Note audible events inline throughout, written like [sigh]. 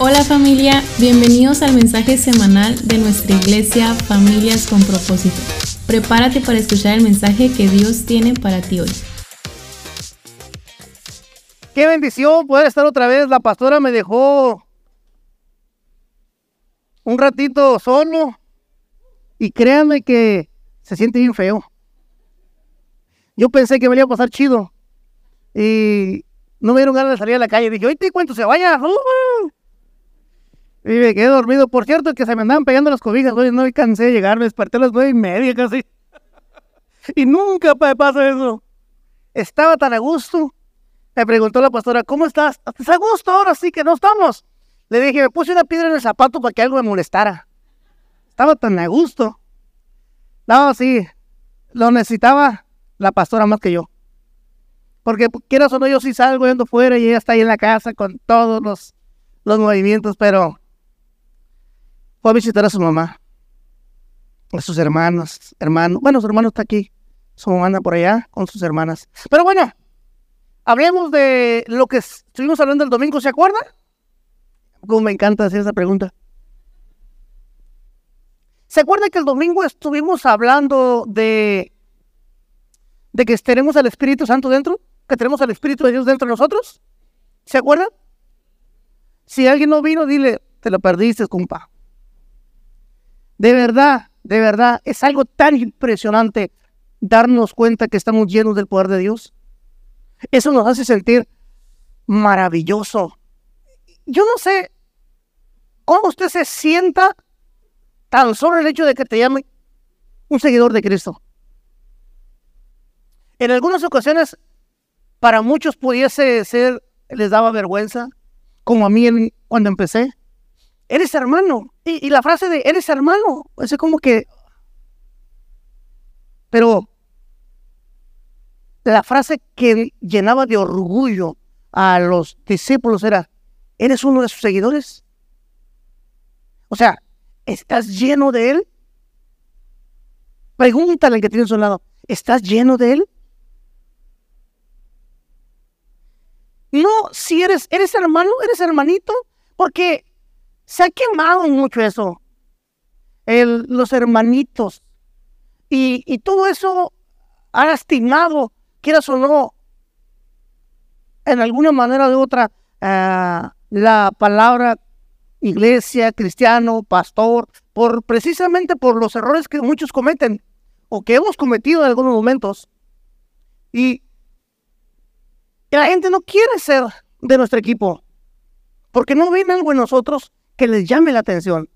Hola familia, bienvenidos al mensaje semanal de nuestra iglesia Familias con propósito. Prepárate para escuchar el mensaje que Dios tiene para ti hoy. Qué bendición poder estar otra vez. La pastora me dejó un ratito solo y créanme que se siente bien feo. Yo pensé que me iba a pasar chido y no me dieron ganas de salir a la calle. Dije, te cuento, se vaya. Y me quedé dormido. Por cierto, que se me andaban pegando las cobijas. Hoy no cansé de llegar. Me desperté a las nueve y media casi. [laughs] y nunca me pasa eso. Estaba tan a gusto. Me preguntó la pastora, ¿cómo estás? ¿Estás a gusto ahora sí que no estamos? Le dije, me puse una piedra en el zapato para que algo me molestara. Estaba tan a gusto. No, sí. Lo necesitaba la pastora más que yo. Porque quieras o no, yo sí salgo yendo fuera y ella está ahí en la casa con todos los, los movimientos, pero fue a visitar a su mamá, a sus hermanos, hermanos. Bueno, su hermano está aquí, su mamá anda por allá con sus hermanas. Pero bueno, hablemos de lo que estuvimos hablando el domingo, ¿se acuerdan? Como me encanta hacer esa pregunta. ¿Se acuerda que el domingo estuvimos hablando de, de que tenemos al Espíritu Santo dentro? ¿Que tenemos al Espíritu de Dios dentro de nosotros? ¿Se acuerdan? Si alguien no vino, dile, te lo perdiste, compa. De verdad, de verdad, es algo tan impresionante darnos cuenta que estamos llenos del poder de Dios. Eso nos hace sentir maravilloso. Yo no sé cómo usted se sienta tan solo el hecho de que te llame un seguidor de Cristo. En algunas ocasiones, para muchos pudiese ser, les daba vergüenza, como a mí cuando empecé eres hermano. Y, la frase de eres hermano, es como que... Pero la frase que llenaba de orgullo a los discípulos era, ¿eres uno de sus seguidores? O sea, ¿estás lleno de él? Pregúntale al que tiene a su lado, ¿estás lleno de él? No, si eres, eres hermano, eres hermanito, porque se ha quemado mucho eso. Los hermanitos. Y, todo eso ha lastimado, quieras o no, en alguna manera de otra, ah, la palabra iglesia, cristiano, pastor, por precisamente por los errores que muchos cometen o que hemos cometido en algunos momentos. Y, y la gente no quiere ser de nuestro equipo porque no ven algo en nosotros que les llame la atención.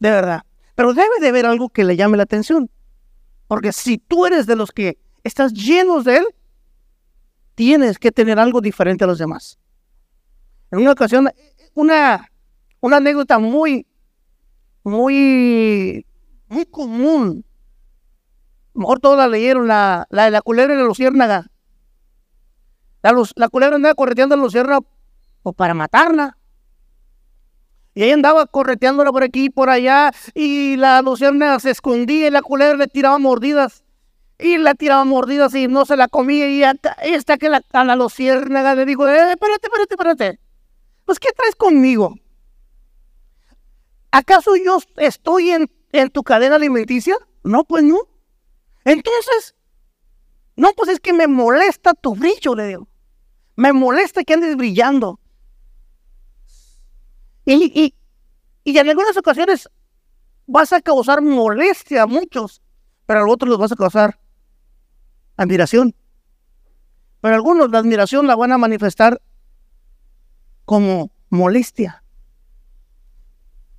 De verdad. Pero debe de haber algo que le llame la atención. Porque si tú eres de los que estás llenos de él, tienes que tener algo diferente a los demás. En una ocasión, una, una anécdota muy, muy, muy común. mejor todos la leyeron, la, la de la culebra y la luciérnaga. La, la culebra andaba correteando a la luciérnaga o para matarla. Y ahí andaba correteándola por aquí y por allá. Y la luciérnaga se escondía y la culebra le tiraba mordidas. Y la tiraba mordidas y no se la comía. Y esta que la, a luciérnaga le dijo, eh, espérate, espérate, espérate. Pues, ¿qué traes conmigo? ¿Acaso yo estoy en, en tu cadena alimenticia? No, pues no. Entonces, no, pues es que me molesta tu brillo, le digo. Me molesta que andes brillando. Y, en algunas ocasiones vas a causar molestia a muchos, pero a otros los vas a causar admiración. Pero algunos la admiración la van a manifestar como molestia.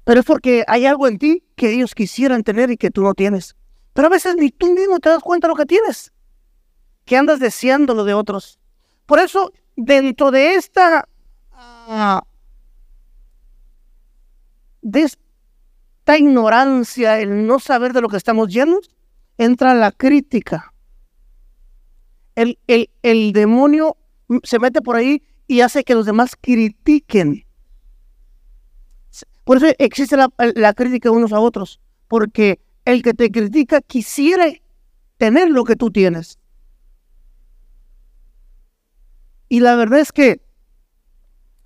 Pero es porque hay algo en ti que ellos quisieran tener y que tú no tienes. Pero a veces ni tú mismo te das cuenta de lo que tienes, que andas deseando lo de otros. Por eso, dentro de esta ah, de esta ignorancia, el no saber de lo que estamos llenos, entra la crítica. El, el, demonio se mete por ahí y hace que los demás critiquen. Por eso existe la, la, crítica unos a otros, porque el que te critica quisiera tener lo que tú tienes. Y la verdad es que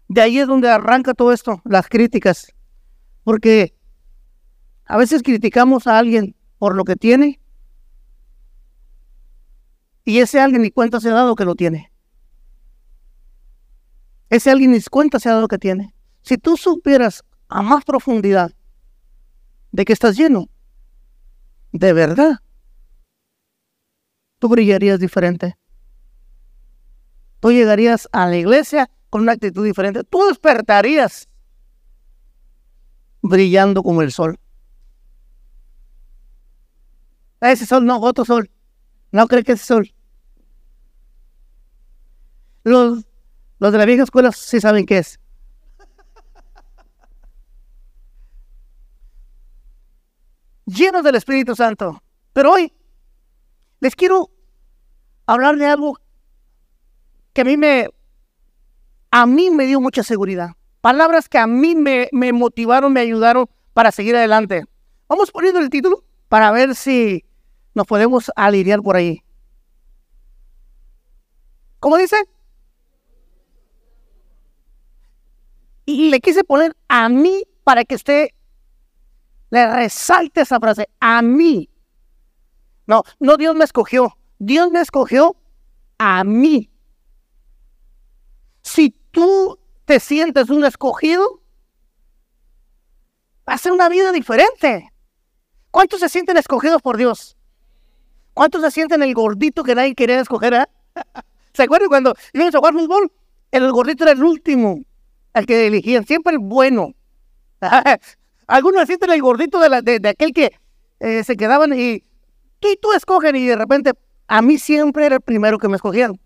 De ahí es donde arranca todo esto, las críticas. Porque a veces criticamos a alguien por lo que tiene y ese alguien ni cuenta se ha dado que lo tiene. Ese alguien ni cuenta se ha dado que tiene. Si tú supieras a más profundidad de que estás lleno, de verdad, tú brillarías diferente. Tú llegarías a la iglesia con una actitud diferente. Tú despertarías brillando como el sol. Ese sol, no, otro sol. No cree que es sol. Los, los de la vieja escuela sí saben qué es. [laughs] Llenos del Espíritu Santo. Pero hoy les quiero hablar de algo que a mí me, a mí me dio mucha seguridad. Palabras que a mí me, motivaron, me ayudaron para seguir adelante. Vamos poniendo el título para ver si nos podemos alinear por ahí. ¿Cómo dice? Y le quise poner a mí para que usted le resalte esa frase. A mí. No, no Dios me escogió. Dios me escogió a mí. Si tú te sientes un escogido, va a ser una vida diferente. ¿Cuántos se sienten escogidos por Dios? ¿Cuántos se sienten el gordito que nadie quería escoger? Eh? [laughs] ¿Se acuerdan cuando íbamos a jugar fútbol? El gordito era el último, el que elegían, siempre el bueno. [laughs] Algunos se sienten el gordito de, de, aquel que eh, se quedaban y tú y tú escogen y de repente a mí siempre era el primero que me escogían.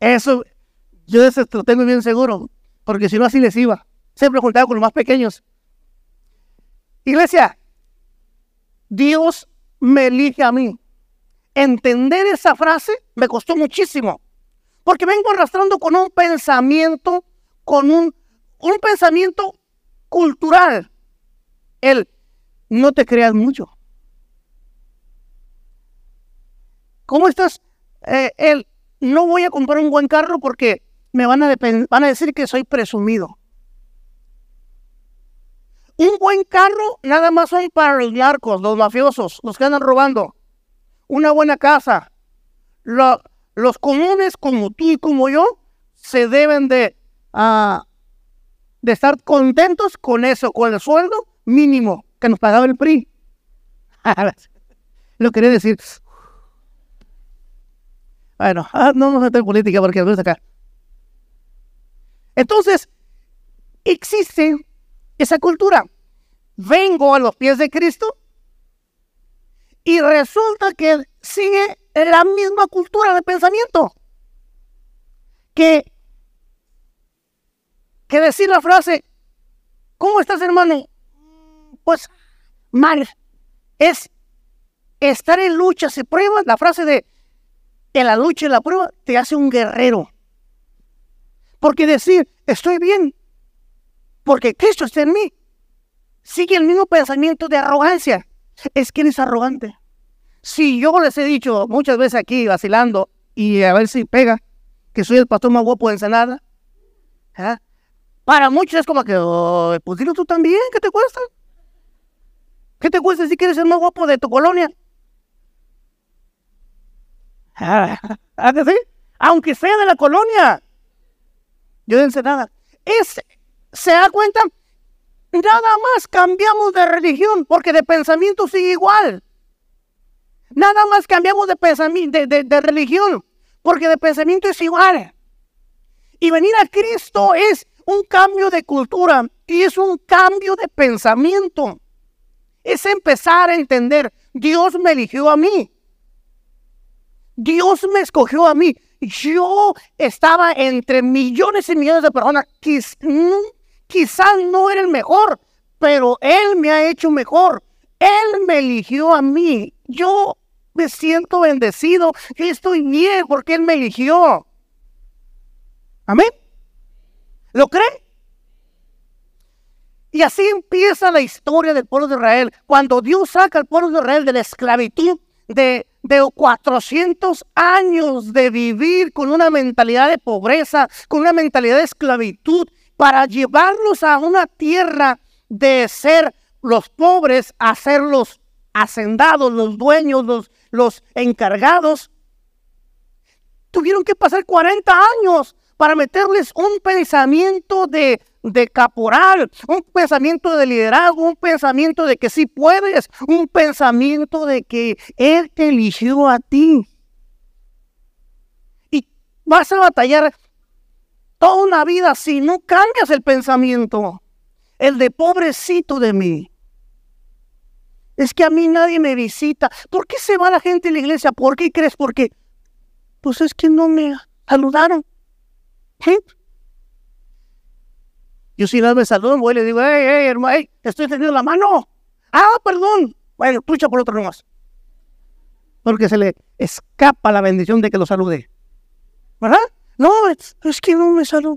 Eso, yo eso lo tengo bien seguro, porque si no así les iba. Siempre juntaba con los más pequeños. Iglesia, Dios me elige a mí. Entender esa frase me costó muchísimo, porque vengo arrastrando con un pensamiento, con un, un pensamiento cultural. El no te creas mucho. ¿Cómo estás? Eh, el no voy a comprar un buen carro porque me van a, van a decir que soy presumido. Un buen carro nada más son para los narcos, los mafiosos, los que andan robando. Una buena casa. los comunes como tú y como yo se deben de, uh, de estar contentos con eso, con el sueldo mínimo que nos pagaba el PRI. [laughs] Lo quería decir. Bueno, ah, no nos meter en política porque no acá. Entonces, existe esa cultura. Vengo a los pies de Cristo y resulta que sigue la misma cultura de pensamiento. Que, que decir la frase, ¿cómo estás hermano? Pues mal. Es estar en lucha, se prueba la frase de en la lucha y la prueba te hace un guerrero. Porque decir, estoy bien, porque Cristo está en mí, sigue el mismo pensamiento de arrogancia. Es que eres arrogante. Si yo les he dicho muchas veces aquí vacilando y a ver si pega, que soy el pastor más guapo de Ensenada, ¿ah? para muchos es como que, oh, pues dilo tú también, ¿qué te cuesta? ¿Qué te cuesta si quieres ser más guapo de tu colonia? ¿Ah, [laughs] Aunque sea de la colonia. Yo de nada. Es, ¿Se da cuenta? Nada más cambiamos de religión porque de pensamiento sigue igual. Nada más cambiamos de, pensamiento, de, de religión porque de pensamiento es igual. Y venir a Cristo es un cambio de cultura y es un cambio de pensamiento. Es empezar a entender, Dios me eligió a mí. Dios me escogió a mí. Yo estaba entre millones y millones de personas. quizás no era el mejor, pero Él me ha hecho mejor. Él me eligió a mí. Yo me siento bendecido. Yo estoy bien porque Él me eligió. Amén. ¿Lo cree? Y así empieza la historia del pueblo de Israel. Cuando Dios saca al pueblo de Israel de la esclavitud de de 400 años de vivir con una mentalidad de pobreza, con una mentalidad de esclavitud, para llevarlos a una tierra de ser los pobres a ser los hacendados, los dueños, los, los encargados. Tuvieron que pasar 40 años para meterles un pensamiento de, de caporal, un pensamiento de liderazgo, un pensamiento de que sí puedes, un pensamiento de que Él te eligió a ti. Y vas a batallar toda una vida si no cambias el pensamiento, el de pobrecito de mí. Es que a mí nadie me visita. ¿Por qué se va la gente a la iglesia? ¿Por qué crees? Porque, pues es que no me saludaron. Yo si no me saludo, voy y le digo, hey, hey, hermano, estoy teniendo la mano. Ah, perdón. Bueno, tucha por otro nomás. Porque se le escapa la bendición de que lo salude. ¿Verdad? No, es, que no me saludo.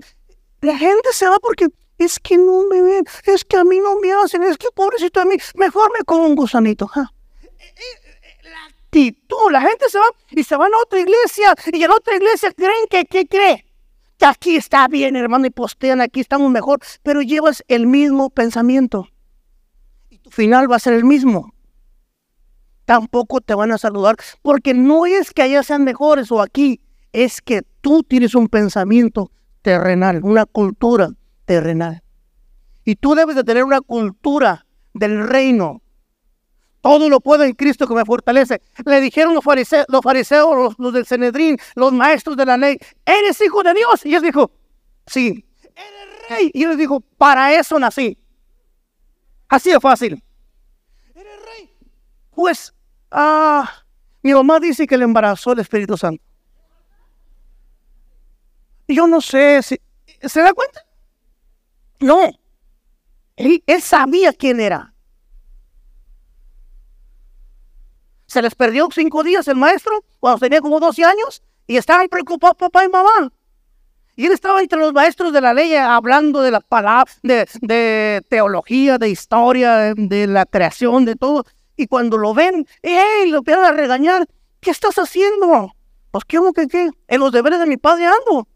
La gente se va porque es que no me ven, es que a mí no me hacen, es que pobrecito a mí, mejor me como un gusanito. La actitud, la gente se va y se van a otra iglesia y en otra iglesia creen que, ¿qué cree? Que aquí está bien, hermano, y postean, aquí estamos mejor, pero llevas el mismo pensamiento. Y tu final va a ser el mismo. Tampoco te van a saludar, porque no es que allá sean mejores o aquí, es que tú tienes un pensamiento terrenal, una cultura terrenal. Y tú debes de tener una cultura del reino. Todo lo puedo en Cristo que me fortalece. Le dijeron los fariseos, los, fariseos, los, del Cenedrín, los maestros de la ley, ¿eres hijo de Dios? Y él dijo, sí. ¿Eres rey? Y él dijo, para eso nací. Así de fácil. ¿Eres rey? Pues, ah, mi mamá dice que le embarazó el Espíritu Santo. Y yo no sé si... ¿Se da cuenta? No. Él, sabía quién era. Se les perdió cinco días el maestro cuando tenía como 12 años y estaban preocupados papá y mamá. Y él estaba entre los maestros de la ley hablando de la palabra, de, teología, de historia, de la creación, de todo. Y cuando lo ven, ¡ey! Lo empiezan a regañar. ¿Qué estás haciendo? Pues, ¿qué que qué? En los deberes de mi padre ando.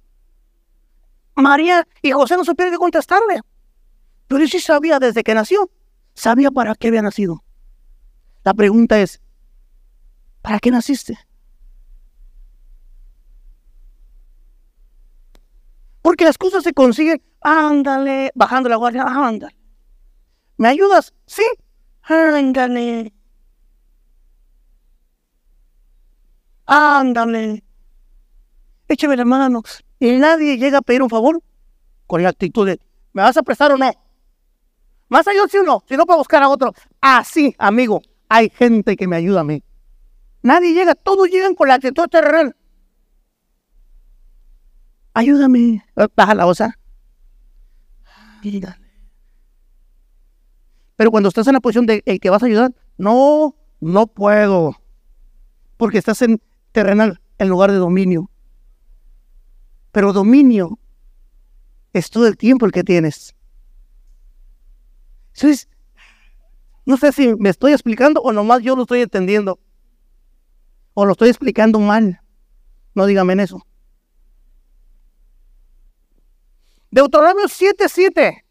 María y José no supieron qué contestarle. Pero él sí sabía desde que nació. Sabía para qué había nacido. La pregunta es, ¿para qué naciste? Porque las cosas se consiguen, ándale, bajando la guardia, ándale. ¿Me ayudas? Sí, ándale. Ándale. Échame la mano. Y nadie llega a pedir un favor con la actitud de, ¿me vas a prestar o no? Más allá si uno, si no para buscar a otro. Así, amigo, hay gente que me ayuda a mí. Nadie llega, todos llegan con la actitud terrenal. Ayúdame. Baja la osa. Pero cuando estás en la posición de el que vas a ayudar, no, no puedo. Porque estás en terrenal en lugar de dominio. Pero dominio es todo el tiempo el que tienes. No sé si me estoy explicando o nomás yo lo estoy entendiendo. O lo estoy explicando mal. No dígame en eso. Deuteronomio 7:7.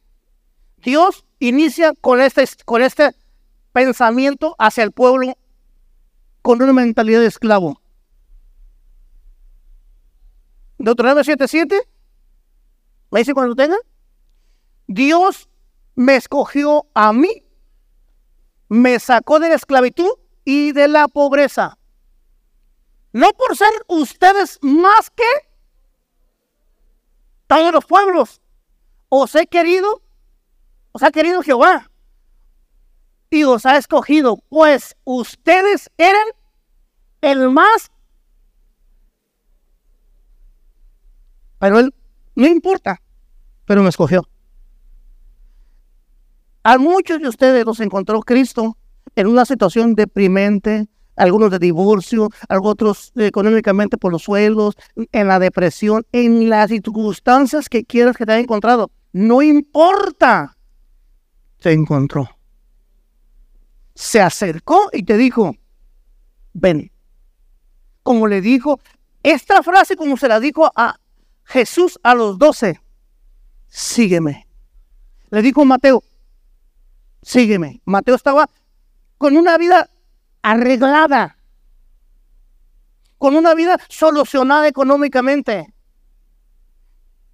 Dios inicia con este, con este pensamiento hacia el pueblo con una mentalidad de esclavo. Deuteronomio 7:7. ¿Me dice cuando tenga? Dios me escogió a mí, me sacó de la esclavitud y de la pobreza. No por ser ustedes más que todos los pueblos. Os he querido, os ha querido Jehová. Y os ha escogido, pues ustedes eran el más Pero él, no importa, pero me escogió. A muchos de ustedes los encontró Cristo en una situación deprimente, algunos de divorcio, otros económicamente por los suelos, en la depresión, en las circunstancias que quieras que te haya encontrado. No importa. Se encontró. Se acercó y te dijo, ven, como le dijo, esta frase como se la dijo a Jesús a los doce, sígueme. Le dijo Mateo, sígueme. Mateo estaba con una vida arreglada, con una vida solucionada económicamente,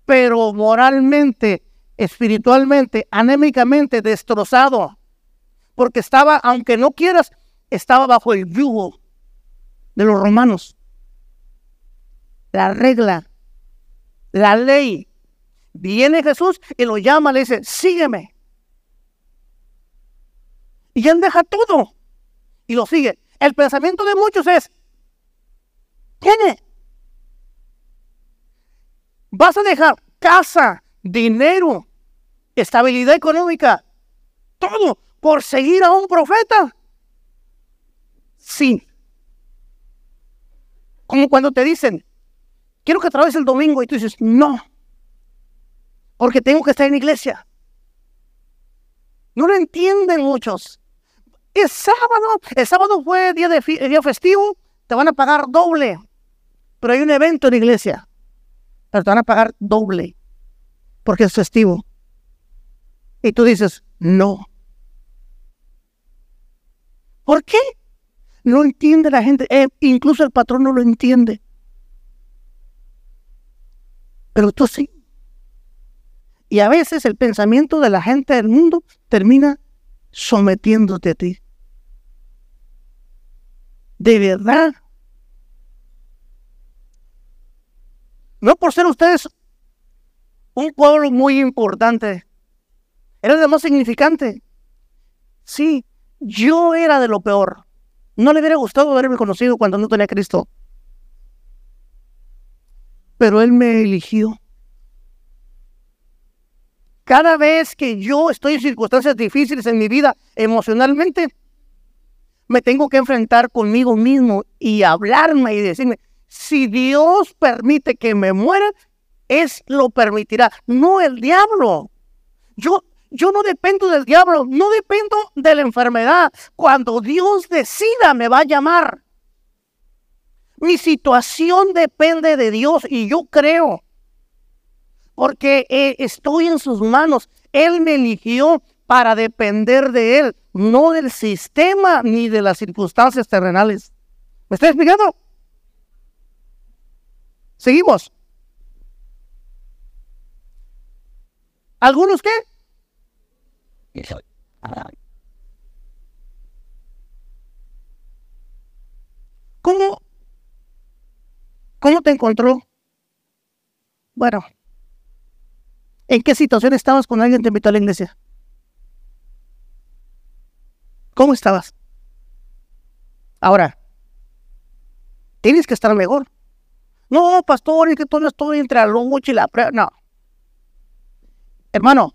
pero moralmente, espiritualmente, anémicamente destrozado, porque estaba, aunque no quieras, estaba bajo el yugo de los romanos. La regla, la ley. Viene Jesús y lo llama, le dice, sígueme. Y él deja todo y lo sigue. El pensamiento de muchos es, tiene. Vas a dejar casa, dinero, estabilidad económica, todo por seguir a un profeta. Sí. Como cuando te dicen, quiero que trabajes el domingo y tú dices, no, porque tengo que estar en iglesia. No lo entienden muchos. Es sábado, el sábado fue día, festivo, te van a pagar doble. Pero hay un evento en la iglesia, pero te van a pagar doble, porque es festivo. Y tú dices, no. ¿Por qué? No entiende la gente, eh, incluso el patrón no lo entiende. Pero tú sí. Y a veces el pensamiento de la gente del mundo termina sometiéndote a ti. De verdad. No por ser ustedes un pueblo muy importante. Era lo más significante. Sí, yo era de lo peor. No le hubiera gustado haberme conocido cuando no tenía Cristo. Pero Él me eligió. Cada vez que yo estoy en circunstancias difíciles en mi vida emocionalmente, me tengo que enfrentar conmigo mismo y hablarme y decirme, si Dios permite que me muera, es lo permitirá, no el diablo. Yo yo no dependo del diablo, no dependo de la enfermedad. Cuando Dios decida me va a llamar. Mi situación depende de Dios y yo creo, porque eh, estoy en sus manos. Él me eligió para depender de Él, no del sistema ni de las circunstancias terrenales. ¿Me está explicando? Seguimos. ¿Algunos qué? ¿Cómo? ¿Cómo te encontró? Bueno, ¿en qué situación estabas cuando alguien te invitó a la iglesia? ¿Cómo estabas? Ahora, tienes que estar mejor. No, pastor, es que todo estoy entre la lucha y la prueba. No. Hermano,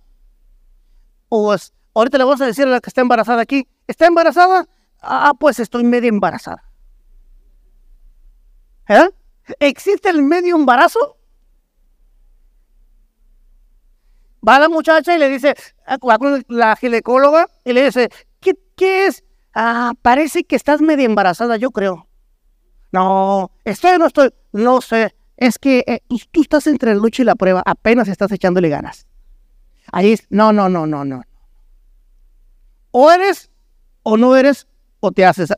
pues ahorita le vamos a decir a la que está embarazada aquí, ¿está embarazada? Ah, pues estoy medio embarazada. ¿Eh? ¿Existe el medio embarazo? Va la muchacha y le dice, va con la ginecóloga y le dice, ¿qué, qué es? Ah, parece que estás medio embarazada, yo creo. No, estoy o no estoy, no sé. Es que eh, tú estás entre la lucha y la prueba, apenas estás echándole ganas. Ahí es, no, no, no, no, no. O eres o no eres o te haces.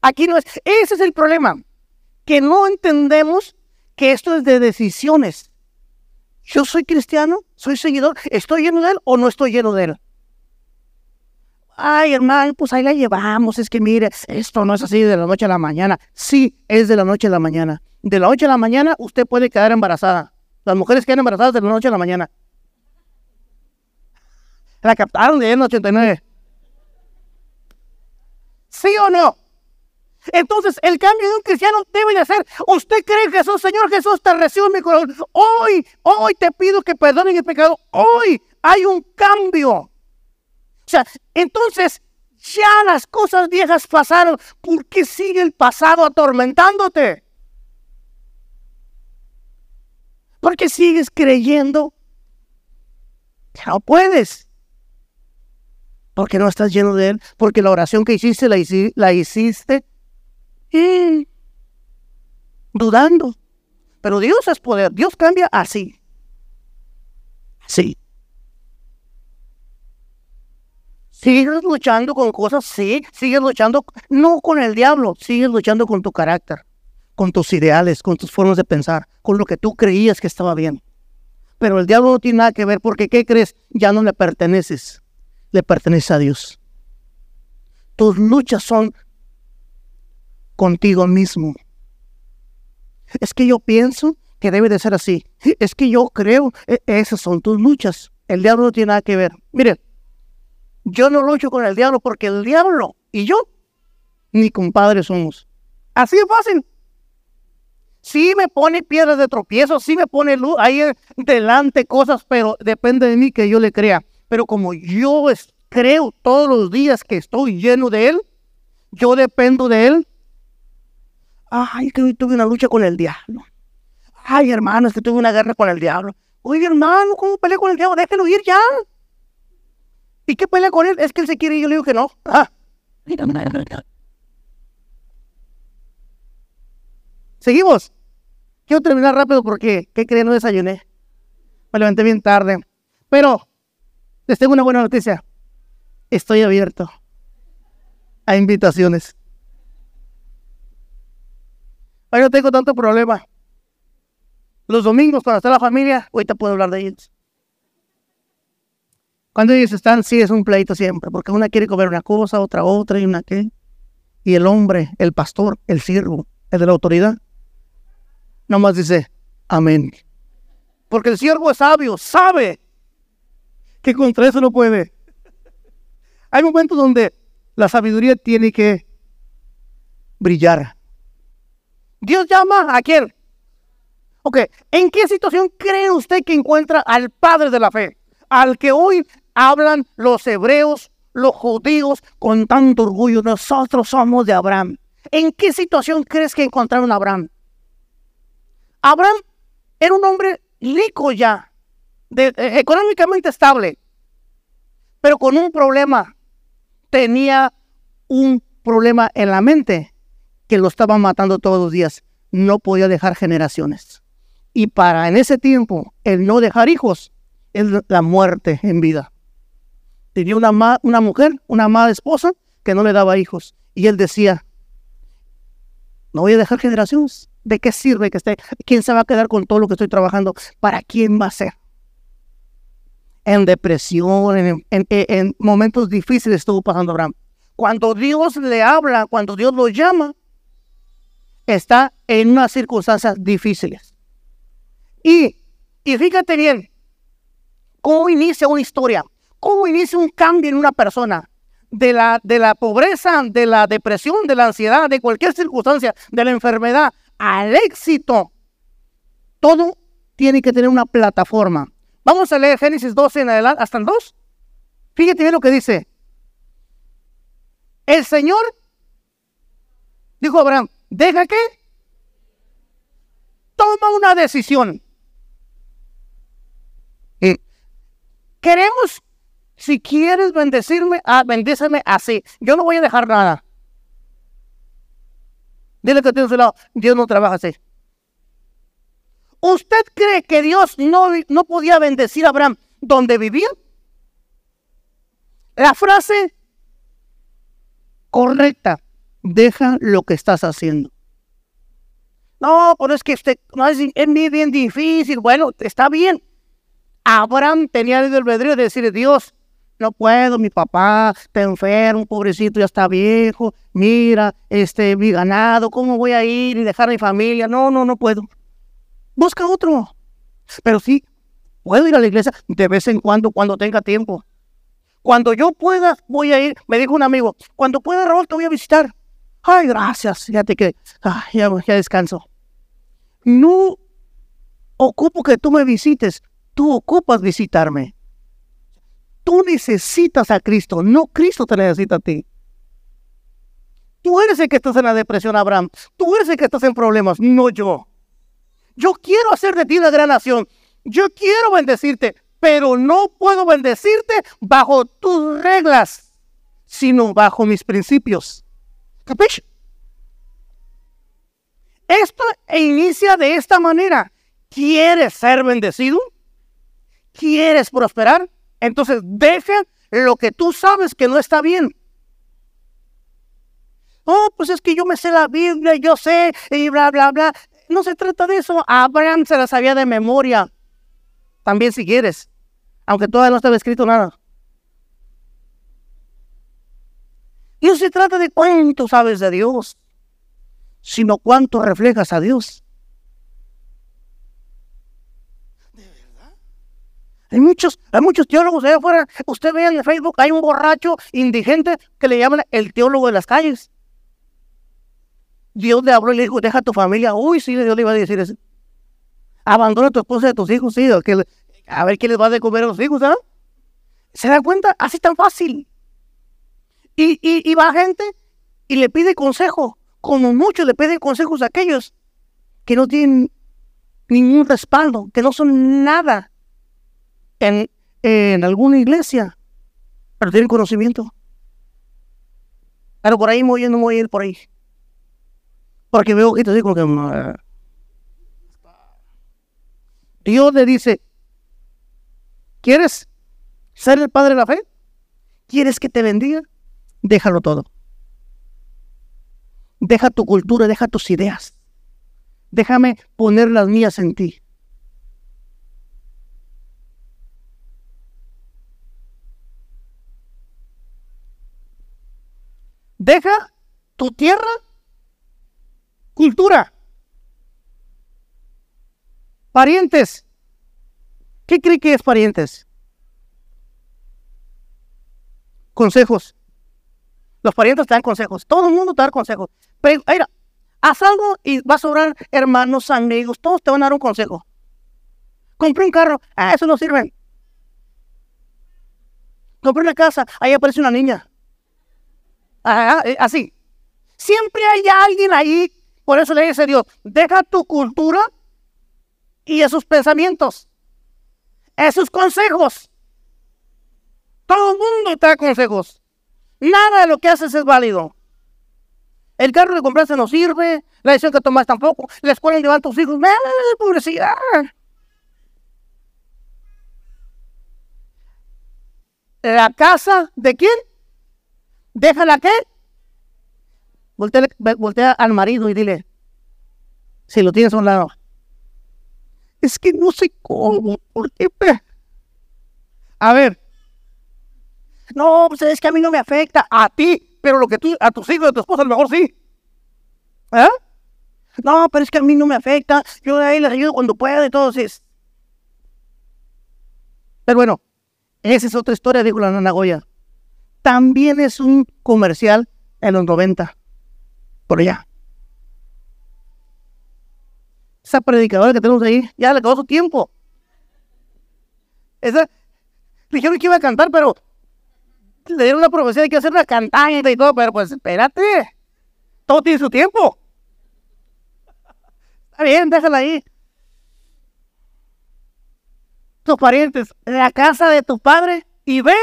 Aquí no es. Ese es el problema. Que no entendemos que esto es de decisiones. Yo soy cristiano, soy seguidor, ¿estoy lleno de él o no estoy lleno de él? Ay, hermano, pues ahí la llevamos. Es que mire, esto no es así de la noche a la mañana. Sí, es de la noche a la mañana. De la noche a la mañana usted puede quedar embarazada. Las mujeres quedan embarazadas de la noche a la mañana. La captaron de en 89. ¿Sí o no? Entonces, el cambio de un cristiano debe de ser, usted cree que Jesús, Señor Jesús, te recibo en mi corazón. Hoy, hoy te pido que perdonen el pecado. Hoy hay un cambio. O sea, entonces ya las cosas viejas pasaron. ¿Por qué sigue el pasado atormentándote? Porque sigues creyendo que no puedes porque no estás lleno de Él, porque la oración que hiciste la, hiciste dudando. Pero Dios es poder, Dios cambia así. Sí. Sigues luchando con cosas, sí, sigues luchando, no con el diablo, sigues luchando con tu carácter, con tus ideales, con tus formas de pensar, con lo que tú creías que estaba bien. Pero el diablo no tiene nada que ver porque, ¿qué crees? Ya no le perteneces, le pertenece a Dios. Tus luchas son contigo mismo. Es que yo pienso que debe de ser así. Es que yo creo, e, esas son tus luchas. El diablo no tiene nada que ver. Mire, yo no lucho con el diablo porque el diablo y yo ni compadres somos. Así de fácil. Sí me pone piedras de tropiezo, sí me pone luz ahí delante cosas, pero depende de mí que yo le crea. Pero como yo creo todos los días que estoy lleno de Él, yo dependo de Él. Ay, que hoy tuve una lucha con el diablo. Ay, hermano, es que tuve una guerra con el diablo. Oye, hermano, ¿cómo peleé con el diablo? Déjelo ir ya. ¿Y qué pelea con él? Es que él se quiere y yo le digo que no. Ah. Seguimos. Quiero terminar rápido porque, ¿qué creen? No desayuné. Me levanté bien tarde. Pero les tengo una buena noticia. Estoy abierto a invitaciones. Hoy no tengo tanto problema. Los domingos, cuando está la familia, ahorita puedo hablar de ellos. Cuando ellos están, sí es un pleito siempre, porque una quiere comer una cosa, otra otra y una qué. Y el hombre, el pastor, el siervo, el de la autoridad, nomás dice, amén. Porque el siervo es sabio, sabe que contra eso no puede. Hay momentos donde la sabiduría tiene que brillar. Dios llama a quién? Ok, ¿en qué situación cree usted que encuentra al Padre de la fe? Al que hoy hablan los hebreos, los judíos con tanto orgullo. Nosotros somos de Abraham. ¿En qué situación crees que encontraron a Abraham? Abraham era un hombre rico ya, eh, económicamente estable, pero con un problema. Tenía un problema en la mente que lo estaba matando todos los días. No podía dejar generaciones. Y para en ese tiempo, el no dejar hijos es la muerte en vida. Tenía una, una mujer, una amada esposa, que no le daba hijos. Y él decía, no voy a dejar generaciones. ¿De qué sirve que esté? ¿Quién se va a quedar con todo lo que estoy trabajando? ¿Para quién va a ser? En depresión, en, en momentos difíciles estuvo pasando Abraham. Cuando Dios le habla, cuando Dios lo llama, está en unas circunstancias difíciles. Y, fíjate bien, cómo inicia una historia, cómo inicia un cambio en una persona. De la, de la pobreza, de la depresión, de la ansiedad, de cualquier circunstancia, de la enfermedad, al éxito. Todo tiene que tener una plataforma. Vamos a leer Génesis 12 en adelante, hasta el 2. Fíjate bien lo que dice. El Señor dijo a Abraham, deja que toma una decisión. Queremos, si quieres bendecirme, ah, bendíceme así. Yo no voy a dejar nada. Dile que tiene su lado, Dios no trabaja así. ¿Usted cree que Dios no, no podía bendecir a Abraham donde vivía? La frase correcta, deja lo que estás haciendo. No, pero es que usted, es, es bien difícil. Bueno, está bien. Abraham tenía el albedrío de decirle, Dios, no puedo, mi papá está enfermo, pobrecito, ya está viejo, mira, este, mi ganado, ¿cómo voy a ir y dejar a mi familia? No, no, no puedo. Busca otro. Pero sí, puedo ir a la iglesia de vez en cuando, cuando tenga tiempo. Cuando yo pueda, voy a ir, me dijo un amigo, cuando pueda, Raúl, te voy a visitar. Ay, gracias, fíjate que ya, ya descanso. No ocupo que tú me visites, tú ocupas visitarme. Tú necesitas a Cristo, no Cristo te necesita a ti. Tú eres el que estás en la depresión, Abraham. Tú eres el que estás en problemas, no yo. Yo quiero hacer de ti una gran nación. Yo quiero bendecirte, pero no puedo bendecirte bajo tus reglas, sino bajo mis principios. ¿Capish? esto inicia de esta manera. ¿Quieres ser bendecido? ¿Quieres prosperar? Entonces deja lo que tú sabes que no está bien. Oh, pues es que yo me sé la Biblia, yo sé, y bla, bla, bla. No se trata de eso. Abraham se la sabía de memoria. También si quieres. Aunque todavía no estaba escrito nada. Y no se trata de cuánto sabes de Dios, sino cuánto reflejas a Dios. Hay muchos, hay muchos teólogos allá afuera. Usted ve en Facebook, hay un borracho indigente que le llaman el teólogo de las calles. Dios le habló y le dijo, deja tu familia. Uy, sí, Dios le iba a decir eso. Abandona a tu esposa y a tus hijos, sí. a ver quién les va a comer a los hijos, ¿ah? ¿Se da cuenta? Así tan fácil. Y, y, y va gente y le pide consejo. Como mucho le pide consejos a aquellos que no tienen ningún respaldo, que no son nada en, alguna iglesia, pero tienen conocimiento. Pero por ahí muy no voy a ir por ahí. Porque veo esto como que... Dios le dice, ¿quieres ser el padre de la fe? ¿Quieres que te bendiga? Déjalo todo. Deja tu cultura, deja tus ideas. Déjame poner las mías en ti. Deja tu tierra, cultura, parientes. ¿Qué cree que es parientes? Consejos. Los parientes te dan consejos. Todo el mundo te da consejos. Pero, mira, haz algo y va a sobrar hermanos, amigos. Todos te van a dar un consejo. Compré un carro. Ah, eso no sirve. Compré una casa. Ahí aparece una niña. Eh, así. Siempre hay alguien ahí. Por eso le dice Dios, deja tu cultura y esos pensamientos, esos consejos. Todo el mundo te da consejos. Nada de lo que haces es válido. El carro que compraste no sirve, la decisión que tomas tampoco, la escuela llevan tus hijos, nada de publicidad. ¿La casa de quién? déjala que voltea, voltea al marido y dile, si lo tienes a un lado, es que no sé cómo, ¿por qué? A ver, no, pues es que a mí no me afecta, a ti, pero lo que tú, a tus hijos, a tu esposa, a lo mejor sí. ¿Eh? No, pero es que a mí no me afecta, yo de ahí les ayudo cuando todo eso. Pero bueno, esa es otra historia, dijo la nana Goya también es un comercial en los 90, por allá. Esa predicadora que tenemos ahí, ya le acabó su tiempo. Esa, dijeron que iba a cantar, pero le dieron una profecía de que hacer una cantante y todo, pero pues espérate, todo tiene su tiempo. Está bien, déjala ahí. Tus parientes, la casa de tu padre, y ve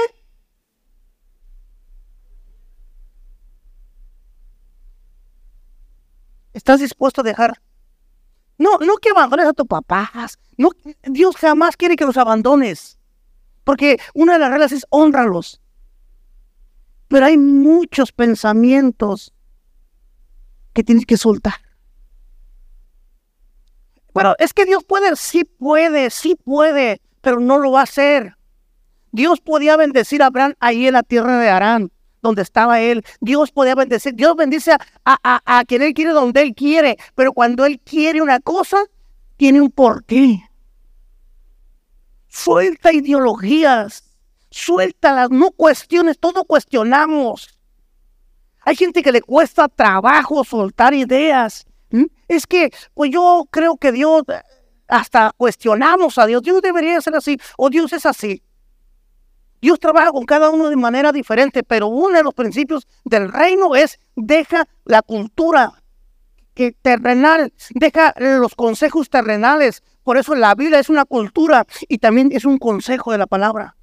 ¿Estás dispuesto a dejar? No, no que abandones a tus papás. No, Dios jamás quiere que los abandones. Porque una de las reglas es honralos. Pero hay muchos pensamientos que tienes que soltar. Bueno, es que Dios puede, sí puede, sí puede, pero no lo va a hacer. Dios podía bendecir a Abraham ahí en la tierra de Arán donde estaba él. Dios podía bendecir. Dios bendice a, a, a, quien él quiere donde él quiere. Pero cuando él quiere una cosa, tiene un porqué. Suelta ideologías. Suéltalas. No cuestiones. Todo cuestionamos. Hay gente que le cuesta trabajo soltar ideas. Es que, pues yo creo que Dios, hasta cuestionamos a Dios. Dios debería ser así. O Dios es así. Dios trabaja con cada uno de manera diferente, pero uno de los principios del reino es deja la cultura que terrenal, deja los consejos terrenales. Por eso la Biblia es una cultura y también es un consejo de la palabra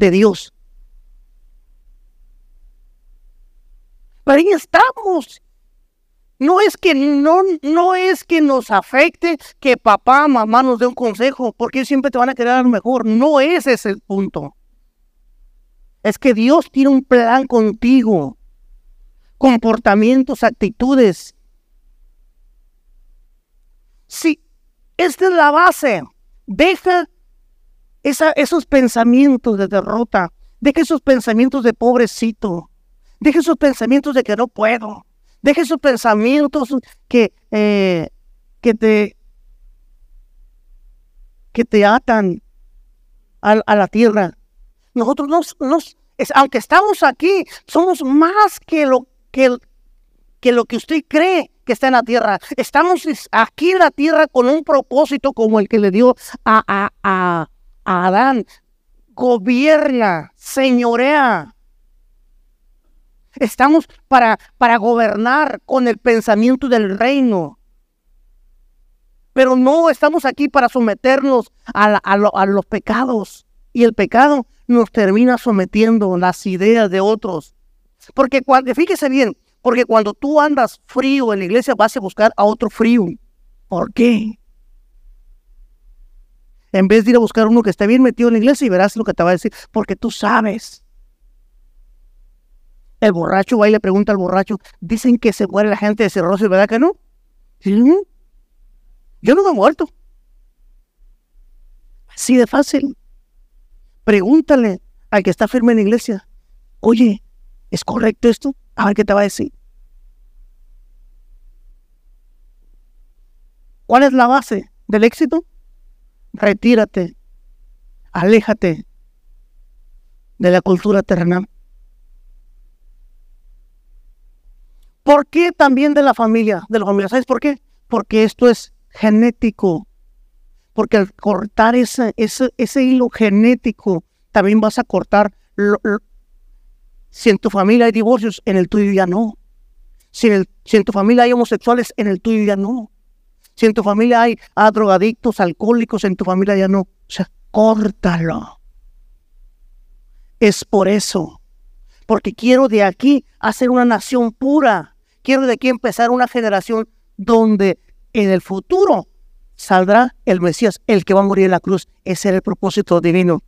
de Dios. Pero ahí estamos. No es que no, no es que nos afecte que papá, mamá nos dé un consejo, porque siempre te van a querer dar mejor. No ese es el punto. Es que Dios tiene un plan contigo. Comportamientos, actitudes. Sí, esta es la base. Deja esos pensamientos de derrota. Deja esos pensamientos de pobrecito. Deja esos pensamientos de que no puedo. Deja esos pensamientos que, eh, que te que te atan a, la tierra. Nosotros nos, nos aunque estamos aquí, somos más que lo que, que lo que usted cree que está en la tierra. Estamos aquí en la tierra con un propósito como el que le dio a, a, a, Adán. Gobierna, señorea. Estamos para, para gobernar con el pensamiento del reino. Pero no estamos aquí para someternos a, a, los pecados. Y el pecado nos termina sometiendo las ideas de otros. Porque cuando, fíjese bien, porque cuando tú andas frío en la iglesia vas a buscar a otro frío. ¿Por qué? En vez de ir a buscar uno que esté bien metido en la iglesia y verás lo que te va a decir, porque tú sabes el borracho va y le pregunta al borracho, dicen que se muere la gente de cirrosis, ¿verdad que no? Yo no me he muerto. Así de fácil. Pregúntale al que está firme en la iglesia, oye, ¿es correcto esto? A ver qué te va a decir. ¿Cuál es la base del éxito? Retírate, aléjate de la cultura terrenal. ¿Por qué también de la familia? De la familia. ¿Sabes por qué? Porque esto es genético. Porque al cortar ese, ese, ese hilo genético, también vas a cortar. si en tu familia hay divorcios, en el tuyo ya no. Si en, si en tu familia hay homosexuales, en el tuyo ya no. Si en tu familia hay ah, drogadictos, alcohólicos, en tu familia ya no. O sea, córtalo. Es por eso porque quiero de aquí hacer una nación pura. Quiero de aquí empezar una generación donde en el futuro saldrá el Mesías, el que va a morir en la cruz. Ese era el propósito divino.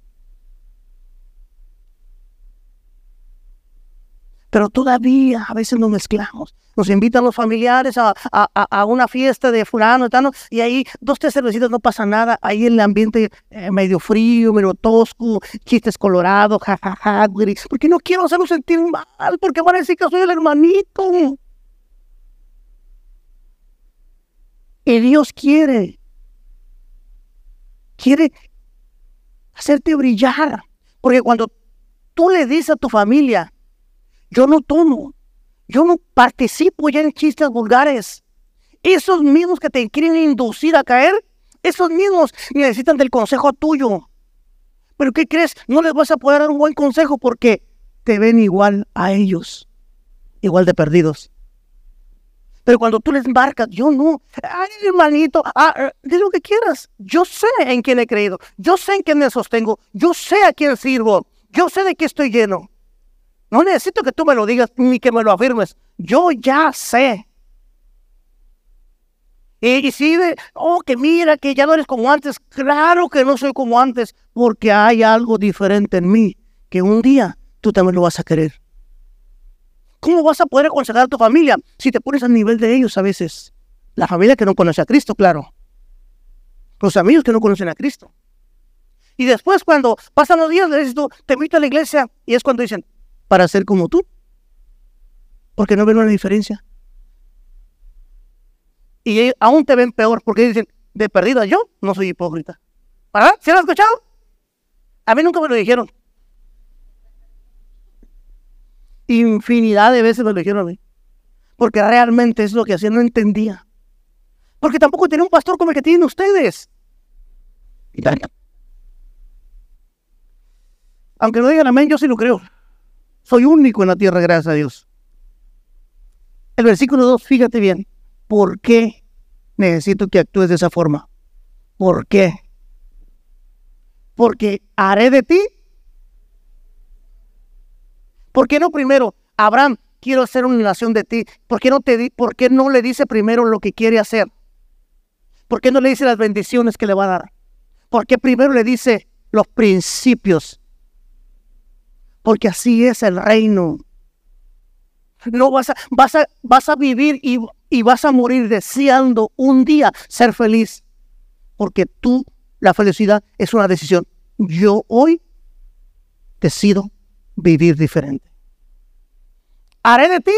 Pero todavía a veces nos mezclamos. Nos invitan los familiares a, una fiesta de fulano y, ahí dos, tres cervecitas no pasa nada. Ahí el ambiente eh, medio frío, medio tosco, chistes colorados, jajaja, porque no quiero hacerlo sentir mal, porque van a decir que soy el hermanito. Y Dios quiere, quiere hacerte brillar, porque cuando tú le dices a tu familia, yo no tomo. Yo no participo ya en chistes vulgares. Esos mismos que te quieren inducir a caer, esos mismos necesitan del consejo tuyo. Pero ¿qué crees? No les vas a poder dar un buen consejo porque te ven igual a ellos, igual de perdidos. Pero cuando tú les marcas, yo no, ay hermanito, ah, eh, di lo que quieras. Yo sé en quién he creído, yo sé en quién me sostengo, yo sé a quién sirvo, yo sé de qué estoy lleno. No necesito que tú me lo digas ni que me lo afirmes. Yo ya sé. Y, si de, oh, que mira, que ya no eres como antes. Claro que no soy como antes, porque hay algo diferente en mí, que un día tú también lo vas a querer. ¿Cómo vas a poder aconsejar a tu familia si te pones al nivel de ellos a veces? La familia que no conoce a Cristo, claro. Los amigos que no conocen a Cristo. Y después cuando pasan los días, le dices tú, te invito a la iglesia, y es cuando dicen, para ser como tú. Porque no ven una diferencia. Y aún te ven peor porque dicen, de perdida yo no soy hipócrita. ¿Verdad? ¿Se lo han escuchado? A mí nunca me lo dijeron. Infinidad de veces me lo dijeron a mí. Porque realmente es lo que hacía, no entendía. Porque tampoco tenía un pastor como el que tienen ustedes. Aunque no digan amén, yo sí lo creo. Soy único en la tierra, gracias a Dios. El versículo 2, fíjate bien, ¿por qué necesito que actúes de esa forma? ¿Por qué? Porque haré de ti. ¿Por qué no primero, Abraham, quiero hacer una nación de ti. ¿Por qué no, te, ¿Por qué no le dice primero lo que quiere hacer? ¿Por qué no le dice las bendiciones que le va a dar? ¿Por qué primero le dice los principios? Porque así es el reino. No vas a, vas a, vas a vivir y, y vas a morir deseando un día ser feliz. Porque tú, la felicidad es una decisión. Yo hoy decido vivir diferente. Haré de ti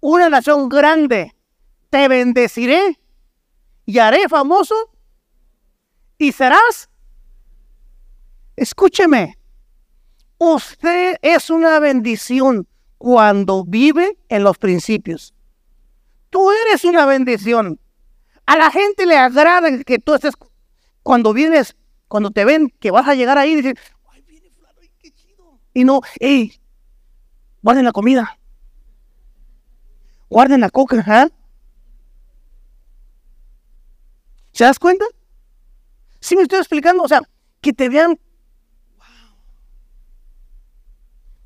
una nación grande. Te bendeciré y haré famoso y serás. Escúcheme, usted es una bendición cuando vive en los principios. Tú eres una bendición. A la gente le agrada que tú estés, cuando vienes, cuando te ven que vas a llegar ahí, dicen, ay, viene fulano, qué chido. Y no, hey, guarden la comida. Guarden la coca, ¿eh? ¿Se das cuenta? Sí me estoy explicando, o sea, que te vean.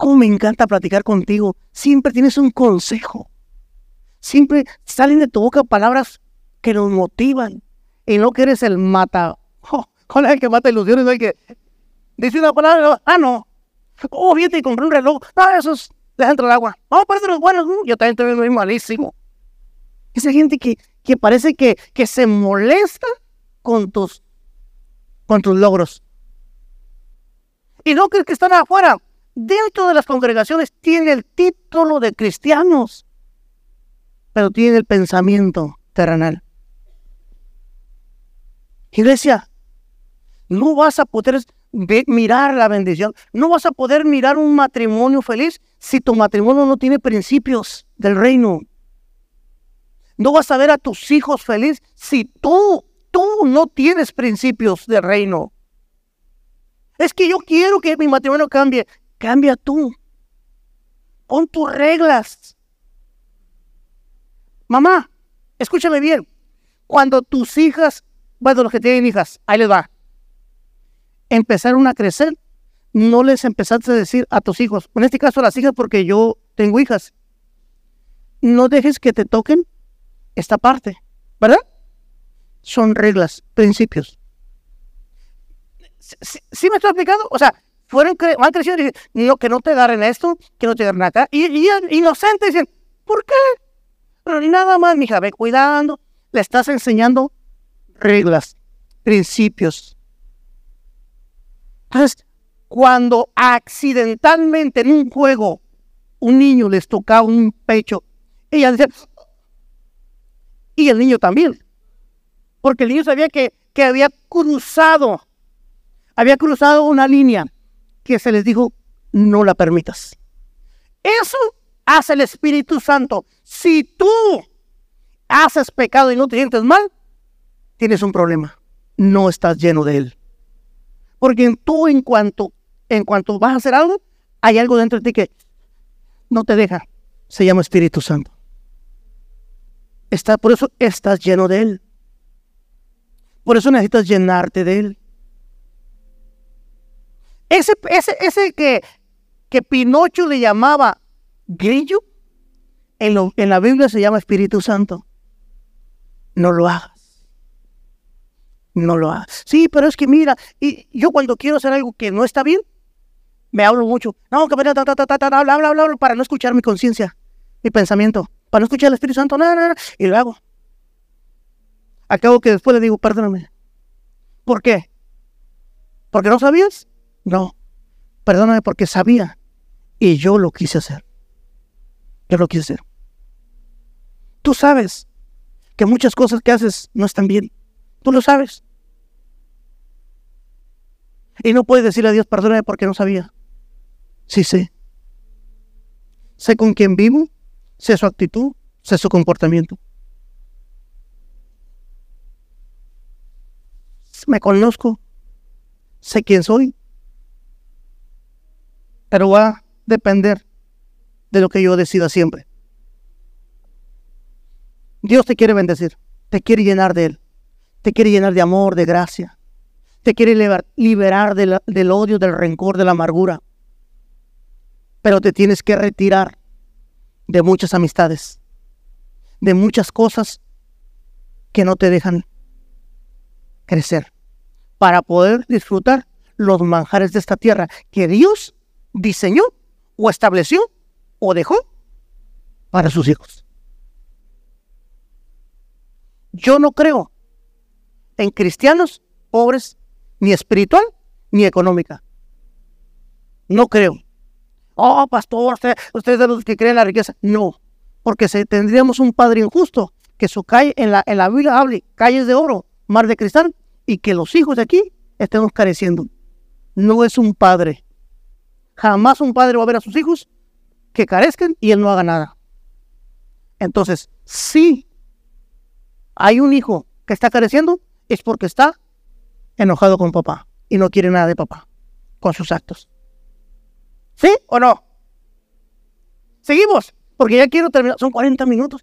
Cómo me encanta platicar contigo. Siempre tienes un consejo. Siempre salen de tu boca palabras que nos motivan. Y no que eres el mata. Oh, ¿Cuál es el que mata ilusiones? No hay que dice una palabra. Ah, no. Oh, fíjate compré un reloj. No, eso es dentro del agua. No, parece los buenos. Yo también estoy muy malísimo. Esa gente que, que parece que, que se molesta con tus, con tus logros. Y no crees que están afuera. Dentro de las congregaciones tienen el título de cristianos, pero tienen el pensamiento terrenal. Iglesia, no vas a poder mirar la bendición, no vas a poder mirar un matrimonio feliz si tu matrimonio no tiene principios del reino. No vas a ver a tus hijos felices si tú, tú no tienes principios de reino. Es que yo quiero que mi matrimonio cambie. Cambia tú. Pon tus reglas. Mamá, escúchame bien. Cuando tus hijas, bueno, los que tienen hijas, ahí les va. Empezaron a crecer, no les empezaste a decir a tus hijos, en este caso a las hijas porque yo tengo hijas, no dejes que te toquen esta parte, ¿verdad? Son reglas, principios. ¿Sí, me estoy explicando? O sea, fueron van creciendo y dicen, no, que no te agarren esto, que no te agarren acá. Y, y inocentes dicen, ¿por qué? Pero nada más, mija, ve cuidando. Le estás enseñando reglas, principios. Entonces, cuando accidentalmente en un juego un niño les toca un pecho, ella dice, y el niño también. Porque el niño sabía que, que había cruzado, había cruzado una línea que se les dijo, no la permitas. Eso hace el Espíritu Santo. Si tú haces pecado y no te sientes mal, tienes un problema. No estás lleno de él. Porque tú en cuanto, en cuanto vas a hacer algo, hay algo dentro de ti que no te deja. Se llama Espíritu Santo. Está, por eso estás lleno de Él. Por eso necesitas llenarte de Él. Ese, ese, ese que, que Pinocho le llamaba grillo, en, en la Biblia se llama Espíritu Santo. No lo hagas. No lo hagas. Sí, pero es que mira, y yo cuando quiero hacer algo que no está bien, me hablo mucho. No, que ta, ta, para no escuchar mi conciencia, mi pensamiento para no escuchar al Espíritu Santo, nada, nada, y lo hago. Acabo que después le digo, perdóname. ¿Por qué? ¿Porque no sabías? No. Perdóname porque sabía y yo lo quise hacer. Yo lo quise hacer. Tú sabes que muchas cosas que haces no están bien. Tú lo sabes. Y no puedes decirle a Dios, perdóname porque no sabía. Sí sé. Sé con quién vivo sé su actitud, sé su comportamiento. Me conozco, sé quién soy, pero va a depender de lo que yo decida siempre. Dios te quiere bendecir, te quiere llenar de Él, te quiere llenar de amor, de gracia, te quiere liberar del odio, del rencor, de la amargura, pero te tienes que retirar de muchas amistades, de muchas cosas que no te dejan crecer para poder disfrutar los manjares de esta tierra que Dios diseñó o estableció o dejó para sus hijos. Yo no creo en cristianos pobres, ni espiritual, ni económica. No creo. Oh, pastor, usted, usted de los que creen en la riqueza. No, porque si tendríamos un padre injusto que su calle, en la, en la Biblia hable calles de oro, mar de cristal, y que los hijos de aquí estemos careciendo. No es un padre. Jamás un padre va a ver a sus hijos que carezcan y él no haga nada. Entonces, si hay un hijo que está careciendo, es porque está enojado con papá y no quiere nada de papá con sus actos. ¿Sí o no? Seguimos, porque ya quiero terminar. Son 40 minutos.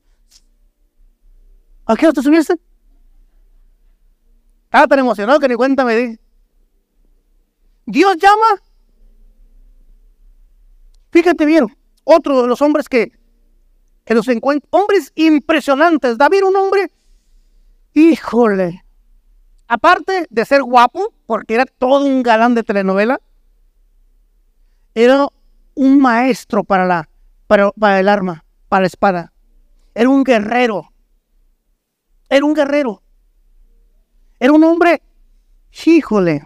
¿A qué hora te subiste? Estaba tan emocionado que ni cuenta me di. Dios llama. Fíjate bien, otro de los hombres que, que los encuentra, hombres impresionantes. David, un hombre, híjole, aparte de ser guapo, porque era todo un galán de telenovela, era un maestro para, la, para, para el arma, para la espada. Era un guerrero. Era un guerrero. Era un hombre, híjole,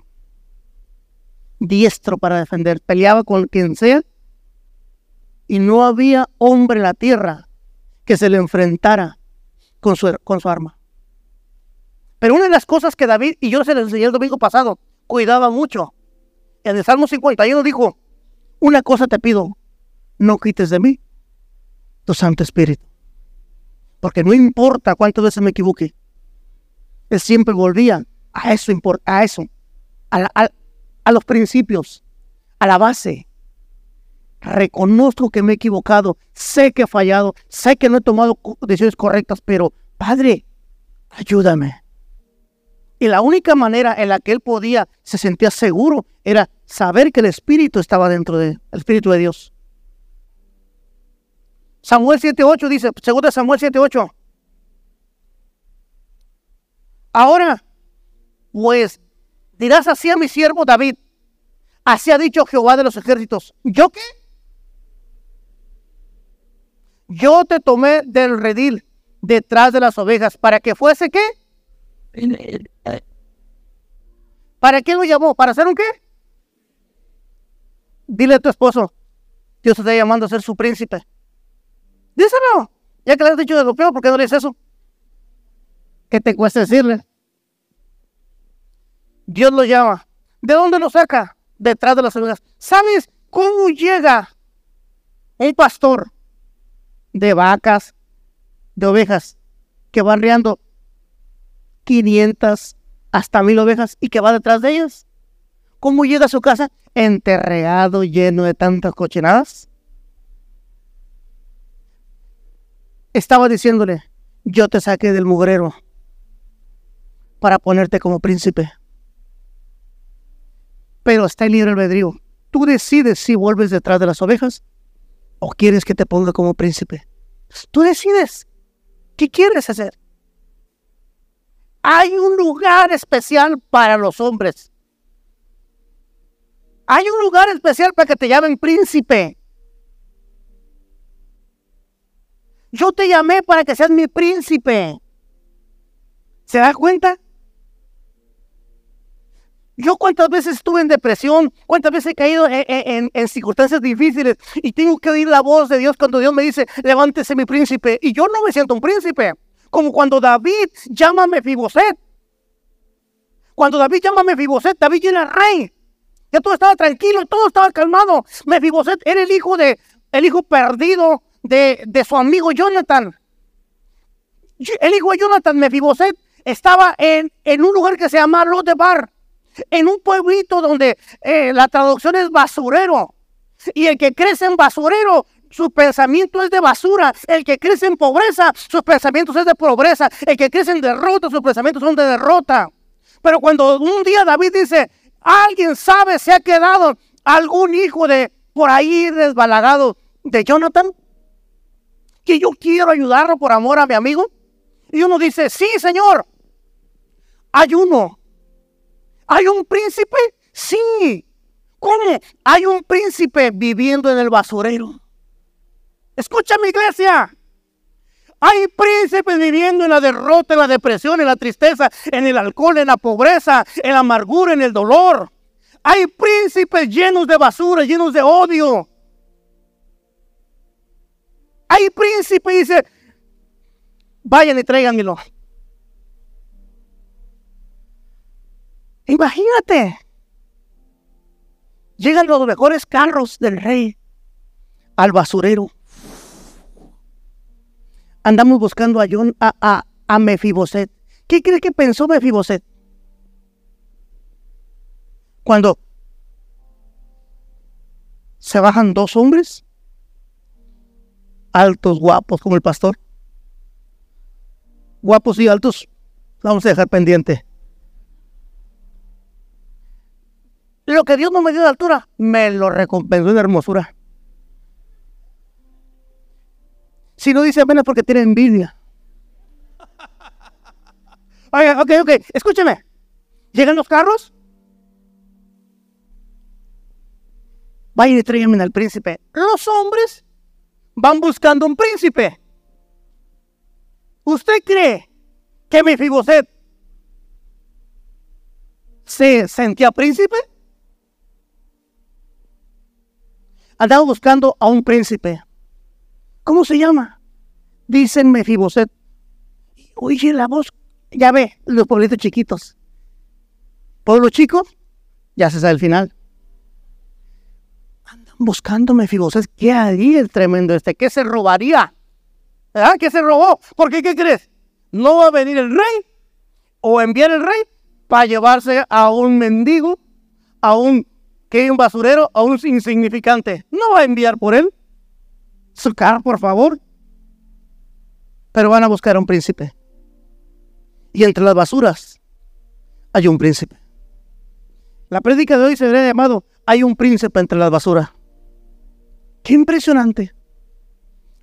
diestro para defender. Peleaba con quien sea y no había hombre en la tierra que se le enfrentara con su, con su arma. Pero una de las cosas que David, y yo se les enseñé el domingo pasado, cuidaba mucho. En el Salmo 51 dijo, una cosa te pido, no quites de mí tu Santo Espíritu. Porque no importa cuántas veces me equivoque, Él siempre volvía a eso, a eso, a, a los principios, a la base. Reconozco que me he equivocado, sé que he fallado, sé que no he tomado decisiones correctas, pero Padre, ayúdame. Y la única manera en la que él podía, se sentía seguro, era saber que el Espíritu estaba dentro de él, el Espíritu de Dios. Samuel 7.8 dice, segundo Samuel 7.8. Ahora, pues, dirás así a mi siervo David, así ha dicho Jehová de los ejércitos, ¿yo qué? Yo te tomé del redil detrás de las ovejas para que fuese qué? ¿Para qué lo llamó? ¿Para hacer un qué? Dile a tu esposo, Dios te está llamando a ser su príncipe. Díselo. Ya que le has dicho de lo peor, ¿por qué no le dices eso? ¿Qué te cuesta decirle? Dios lo llama. ¿De dónde lo saca? Detrás de las ovejas. ¿Sabes cómo llega un pastor de vacas, de ovejas, que van riando 500 hasta mil ovejas y que va detrás de ellas. ¿Cómo llega a su casa? Enterregado, lleno de tantas cochinadas. Estaba diciéndole, yo te saqué del mugrero para ponerte como príncipe. Pero está el libre albedrío. Tú decides si vuelves detrás de las ovejas o quieres que te ponga como príncipe. Tú decides. ¿Qué quieres hacer? Hay un lugar especial para los hombres. Hay un lugar especial para que te llamen príncipe. Yo te llamé para que seas mi príncipe. ¿Se da cuenta? Yo cuántas veces estuve en depresión, cuántas veces he caído en, circunstancias difíciles y tengo que oír la voz de Dios cuando Dios me dice, levántese mi príncipe. Y yo no me siento un príncipe. Como cuando David llama a Mefiboset. Cuando David llama a Mefiboset, David era rey. Ya todo estaba tranquilo, todo estaba calmado. Mefiboset era el hijo de, el hijo perdido de, de su amigo Jonathan. El hijo de Jonathan, Mefiboset, estaba en, en un lugar que se llama Lodebar, en un pueblito donde eh, la traducción es basurero. Y el que crece en basurero su pensamiento es de basura. El que crece en pobreza, sus pensamientos es de pobreza. El que crece en derrota, sus pensamientos son de derrota. Pero cuando un día David dice, alguien sabe si ha quedado algún hijo de por ahí desbalagado de Jonathan, que yo quiero ayudarlo por amor a mi amigo. Y uno dice, sí, Señor, hay uno. ¿Hay un príncipe? Sí. ¿Cómo? Hay un príncipe viviendo en el basurero. Escucha mi iglesia. Hay príncipes viviendo en la derrota, en la depresión, en la tristeza, en el alcohol, en la pobreza, en la amargura, en el dolor. Hay príncipes llenos de basura, llenos de odio. Hay príncipes, dice, vayan y tráiganmelo. Imagínate. Llegan los mejores carros del rey al basurero. Andamos buscando a John, a, a, Mefiboset. ¿Qué cree que pensó Mefiboset? Cuando se bajan dos hombres, altos, guapos, como el pastor. Guapos y altos, vamos a dejar pendiente. Lo que Dios no me dio de altura, me lo recompensó de hermosura. Si no dice apenas porque tiene envidia. Oiga, ok, ok, escúcheme. Llegan los carros. Vayan y tráiganme al príncipe. Los hombres van buscando un príncipe. ¿Usted cree que mi Fiboset se sentía príncipe? Andaba buscando a un príncipe. ¿Cómo se llama? Dicen Mefiboset. Oye, la voz, ya ve, los pueblitos chiquitos. Pueblo chico, ya se sabe el final. Andan buscando Mefiboset. ¿Qué haría el tremendo este? ¿Qué se robaría? ¿Ah? ¿Qué se robó? ¿Por qué? ¿Qué crees? ¿No va a venir el rey? ¿O enviar el rey para llevarse a un mendigo, a un que un basurero a un insignificante. No va a enviar por él. Su cara, por favor. Pero van a buscar a un príncipe. Y entre las basuras hay un príncipe. La prédica de hoy se ve llamado Hay un príncipe entre las basuras. Qué impresionante.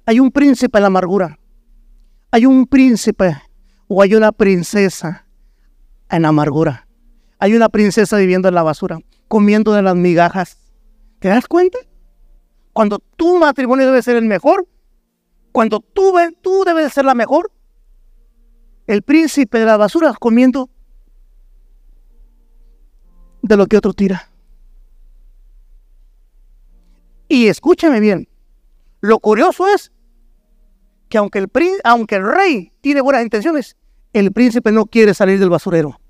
Hay un príncipe en la amargura. Hay un príncipe o hay una princesa en amargura. Hay una princesa viviendo en la basura comiendo de las migajas. ¿Te das cuenta? Cuando tu matrimonio debe ser el mejor, cuando tú, tú debes ser la mejor, el príncipe de la basura comiendo de lo que otro tira. Y escúchame bien, lo curioso es que aunque el, aunque el rey tiene buenas intenciones, el príncipe no quiere salir del basurero.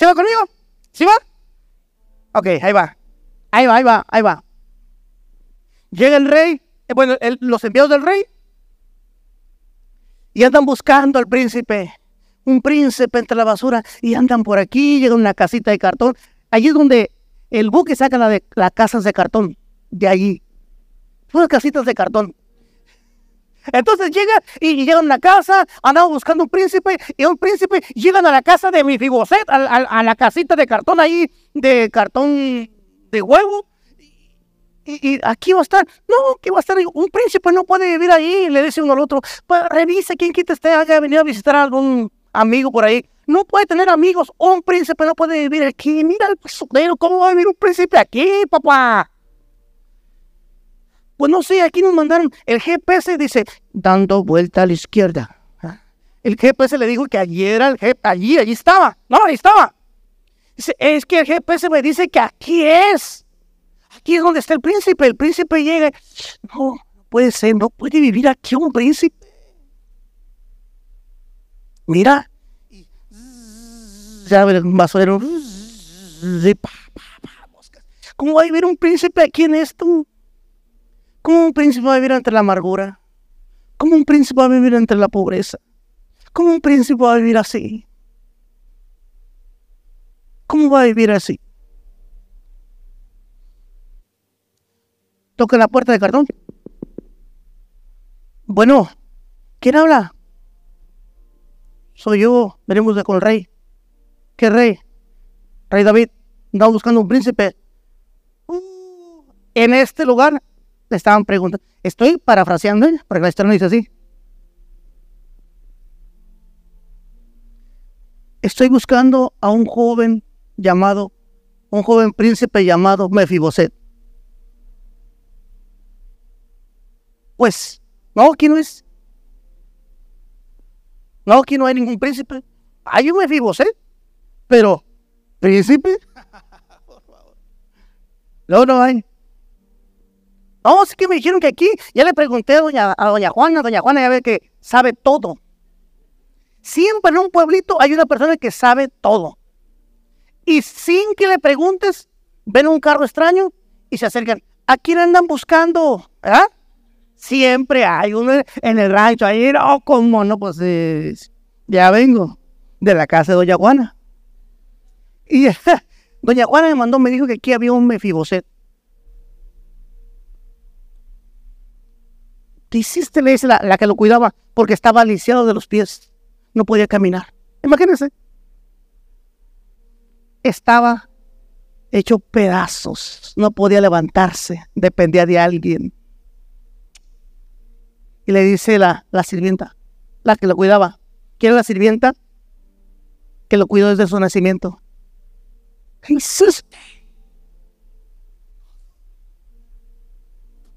¿Se va conmigo? ¿Sí va? Ok, ahí va. Ahí va, ahí va, ahí va. Llega el rey, eh, bueno, los enviados del rey, y andan buscando al príncipe. Un príncipe entre la basura, y andan por aquí, llega una casita de cartón. Allí es donde el buque saca las casas de cartón, de allí. Unas casitas de cartón. Entonces llega y llegan a una casa, andamos buscando un príncipe, y un príncipe llegan a la casa de mi Fiboset, a, la casita de cartón ahí, de cartón de huevo. Y, aquí va a estar, no, que va a estar, un príncipe no puede vivir ahí, le dice uno al otro, pues quién quita esté, haya venido a visitar a algún amigo por ahí. No puede tener amigos, un príncipe no puede vivir aquí. Mira el basurero, ¿cómo va a vivir un príncipe aquí, papá? Pues no sé, aquí nos mandaron, el GPS dice, dando vuelta a la izquierda. ¿Ah? El GPS le dijo que allí era el GPS, allí, allí estaba. No, ahí estaba. Dice, es que el GPS me dice que aquí es. Aquí es donde está el príncipe. El príncipe llega. No, no puede ser, no puede vivir aquí un príncipe. Mira. Ya ver, un. ¿Cómo va a vivir un príncipe aquí en esto? ¿Cómo un príncipe va a vivir entre la amargura? ¿Cómo un príncipe va a vivir entre la pobreza? ¿Cómo un príncipe va a vivir así? ¿Cómo va a vivir así? Toca la puerta de cartón. Bueno, ¿quién habla? Soy yo, venimos de con el rey. ¿Qué rey? Rey David, andaba buscando un príncipe. Uh, en este lugar le estaban preguntando. Estoy parafraseando, ¿eh? porque la historia no dice así. Estoy buscando a un joven llamado, un joven príncipe llamado Mefiboset. Pues, no, aquí no es. No, aquí no hay ningún príncipe. Hay un Mefiboset, pero príncipe. [laughs] No, no hay. No, sí que me dijeron que aquí, ya le pregunté a doña, a doña Juana, doña Juana ya ve que sabe todo. Siempre en un pueblito hay una persona que sabe todo. Y sin que le preguntes, ven un carro extraño y se acercan. ¿A quién andan buscando? ¿Ah? Siempre hay uno en el rancho. Ahí, no, como no, pues ya vengo de la casa de Doña Juana. Y [laughs] Doña Juana me mandó, me dijo que aquí había un mefiboset. ¿Qué hiciste? La, la que lo cuidaba, porque estaba lisiado de los pies. No podía caminar. Imagínense. Estaba hecho pedazos. No podía levantarse. Dependía de alguien. Y le dice la, la sirvienta, la que lo cuidaba. ¿Quién es la sirvienta? Que lo cuidó desde su nacimiento. ¿Qué hiciste?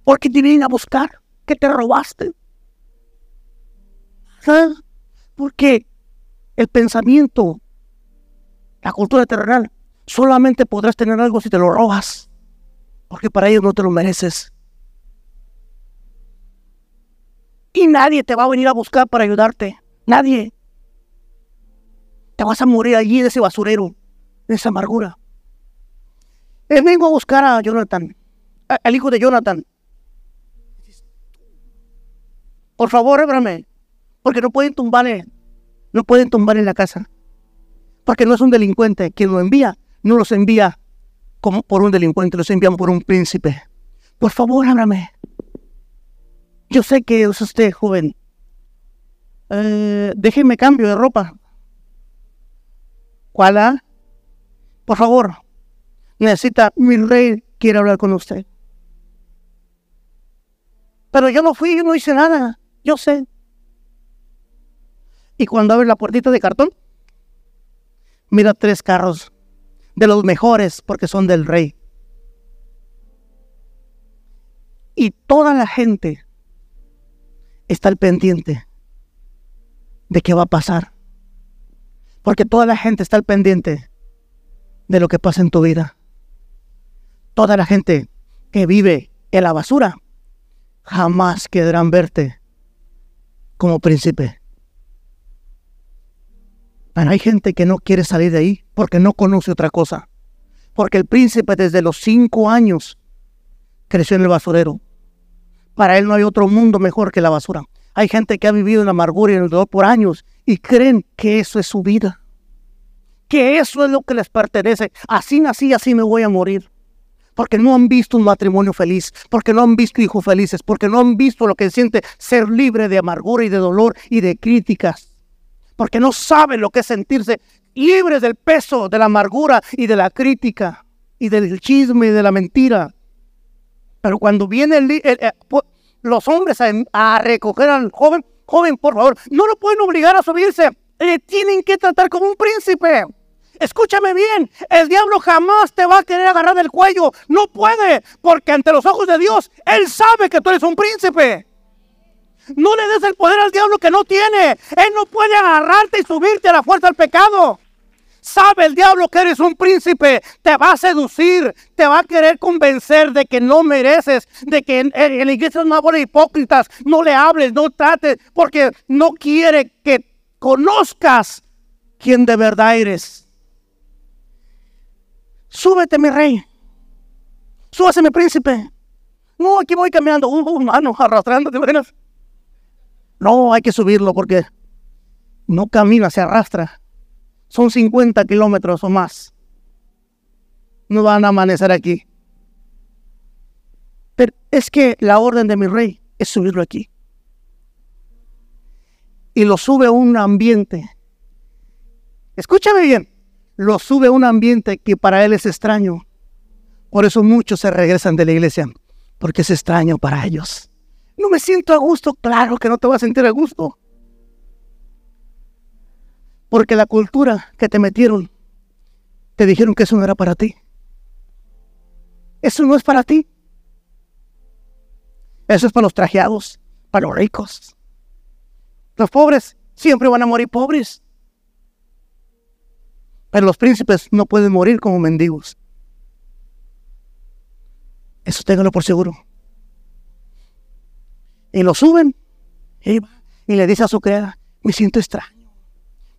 ¿Por qué te vienen a buscar? ¿Qué te robaste? Porque el pensamiento, la cultura terrenal, solamente podrás tener algo si te lo robas. Porque para ellos no te lo mereces. Y nadie te va a venir a buscar para ayudarte. Nadie. Te vas a morir allí de ese basurero, de esa amargura. Eh, vengo a buscar a Jonathan, al hijo de Jonathan. Por favor, ábrame. Porque no pueden tumbarle, no pueden tumbar en la casa. Porque no es un delincuente. Quien lo envía, no los envía como por un delincuente, los envían por un príncipe. Por favor, ábrame. Yo sé que es usted joven. Eh, déjeme cambio de ropa. ¿Cuál? Por favor, necesita, mi rey quiere hablar con usted. Pero yo no fui, yo no hice nada. Yo sé. Y cuando abre la puertita de cartón, mira tres carros de los mejores porque son del rey. Y toda la gente está al pendiente de qué va a pasar. Porque toda la gente está al pendiente de lo que pasa en tu vida. Toda la gente que vive en la basura jamás querrán verte como príncipe. Pero hay gente que no quiere salir de ahí porque no conoce otra cosa. Porque el príncipe desde los cinco años creció en el basurero. Para él no hay otro mundo mejor que la basura. Hay gente que ha vivido en la amargura y en el dolor por años y creen que eso es su vida. Que eso es lo que les pertenece. Así nací, así me voy a morir porque no han visto un matrimonio feliz, porque no han visto hijos felices, porque no han visto lo que siente ser libre de amargura y de dolor y de críticas, porque no saben lo que es sentirse libres del peso de la amargura y de la crítica y del chisme y de la mentira. Pero cuando vienen los hombres a, recoger al joven, joven, por favor, no lo pueden obligar a subirse, le tienen que tratar como un príncipe. Escúchame bien, el diablo jamás te va a querer agarrar del cuello. No puede, porque ante los ojos de Dios, Él sabe que tú eres un príncipe. No le des el poder al diablo que no tiene. Él no puede agarrarte y subirte a la fuerza del pecado. Sabe el diablo que eres un príncipe, te va a seducir, te va a querer convencer de que no mereces, de que en, la iglesia no de hipócritas, no le hables, no trates, porque no quiere que conozcas quién de verdad eres. Súbete, mi rey. Súbase, mi príncipe. No, aquí voy caminando. Un uh, mano arrastrando, ¿te imaginas? No, hay que subirlo porque no camina, se arrastra. Son 50 kilómetros o más. No van a amanecer aquí. Pero es que la orden de mi rey es subirlo aquí. Y lo sube a un ambiente. Escúchame bien lo sube a un ambiente que para él es extraño. Por eso muchos se regresan de la iglesia, porque es extraño para ellos. No me siento a gusto, claro que no te vas a sentir a gusto. Porque la cultura que te metieron, te dijeron que eso no era para ti. Eso no es para ti. Eso es para los trajeados, para los ricos. Los pobres siempre van a morir pobres. Pero los príncipes no pueden morir como mendigos. Eso téngalo por seguro. Y lo suben y, le dice a su criada, me siento extraño,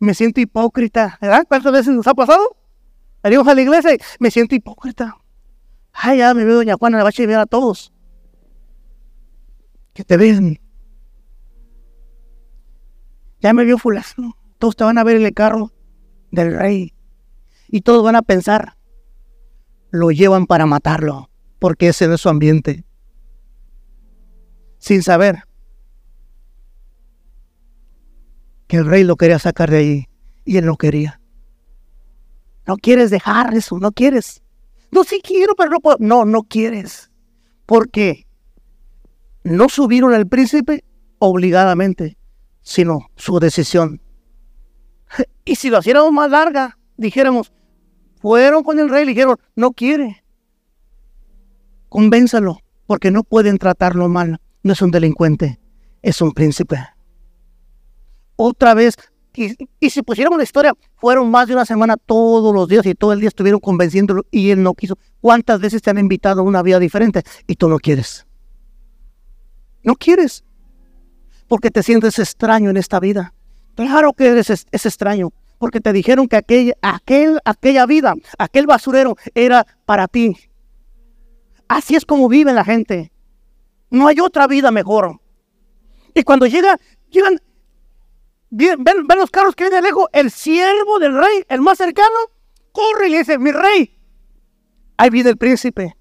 me siento hipócrita. ¿Verdad? ¿Cuántas veces nos ha pasado? Venimos a la iglesia y me siento hipócrita. Ay, ya me veo doña Juana, le va a chivar a todos. Que te vean. Ya me vio fulano. Todos te van a ver en el carro del rey y todos van a pensar, lo llevan para matarlo, porque ese no es su ambiente. Sin saber que el rey lo quería sacar de ahí y él no quería. No quieres dejar eso, no quieres. No, sí quiero, pero no puedo. No, no quieres. Porque no subieron al príncipe obligadamente, sino su decisión. [laughs] Y si lo hiciéramos más larga, dijéramos, fueron con el rey y le dijeron, no quiere. Convénzalo, porque no pueden tratarlo mal. No es un delincuente, es un príncipe. Otra vez, y, si pusieron la historia, fueron más de una semana todos los días y todo el día estuvieron convenciéndolo y él no quiso. ¿Cuántas veces te han invitado a una vida diferente y tú no quieres? No quieres, porque te sientes extraño en esta vida. Claro que eres es extraño, porque te dijeron que aquel, aquel, aquella vida, aquel basurero era para ti. Así es como vive la gente. No hay otra vida mejor. Y cuando llega, llegan, ven, ven los carros que vienen de lejos, el siervo del rey, el más cercano, corre y le dice, mi rey, ahí viene el príncipe.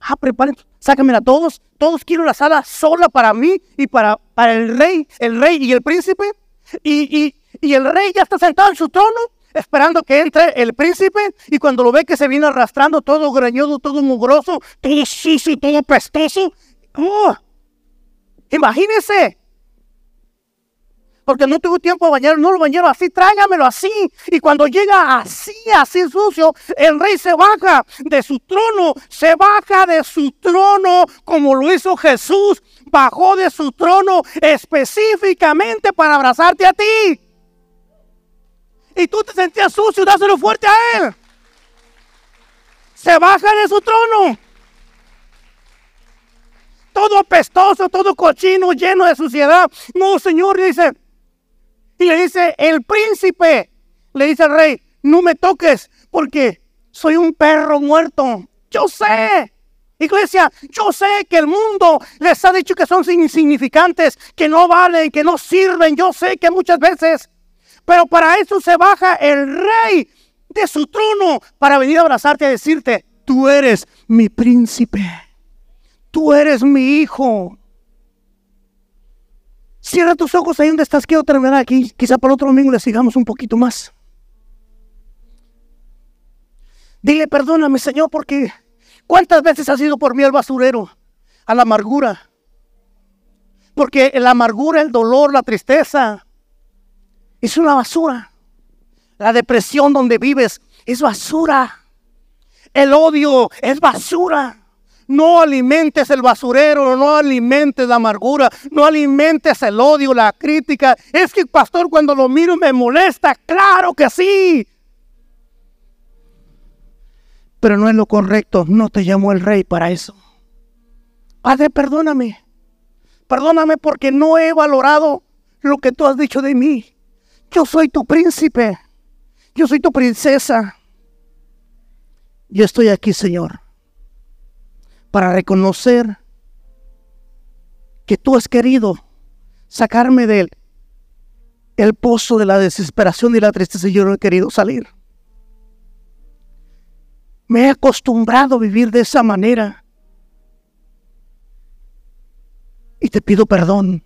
Ah, preparen, sáquenme a todos, todos quiero la sala sola para mí y para, para el rey, el rey y el príncipe. Y, y, y el rey ya está sentado en su trono esperando que entre el príncipe y cuando lo ve que se viene arrastrando todo greñudo, todo mugroso, todo sucio, todo pestoso. Oh, imagínese. Porque no tuvo tiempo de bañar, no lo bañaron así, tráigamelo así. Y cuando llega así, así sucio, el rey se baja de su trono, se baja de su trono como lo hizo Jesús, bajó de su trono específicamente para abrazarte a ti y tú te sentías sucio, dáselo fuerte a Él. Se baja de su trono. Todo apestoso, todo cochino, lleno de suciedad. No, Señor, dice. Y le dice, el príncipe, le dice al rey, no me toques porque soy un perro muerto. Yo sé. Iglesia, yo sé que el mundo les ha dicho que son insignificantes, que no valen, que no sirven. Yo sé que muchas veces pero para eso se baja el rey de su trono para venir a abrazarte y decirte, tú eres mi príncipe, tú eres mi hijo. Cierra tus ojos ahí donde estás, quiero terminar aquí. Quizá para otro domingo le sigamos un poquito más. Dile, perdóname, Señor, porque ¿cuántas veces has ido por mí al basurero, a la amargura? Porque la amargura, el dolor, la tristeza, es una basura. La depresión donde vives es basura. El odio es basura. No alimentes el basurero, no alimentes la amargura, no alimentes el odio, la crítica. Es que, pastor, cuando lo miro me molesta. Claro que sí. Pero no es lo correcto. No te llamó el rey para eso. Padre, perdóname. Perdóname porque no he valorado lo que tú has dicho de mí. Yo soy tu príncipe. Yo soy tu princesa. Yo estoy aquí, Señor, para reconocer que tú has querido sacarme del el pozo de la desesperación y la tristeza yo no he querido salir. Me he acostumbrado a vivir de esa manera. Y te pido perdón.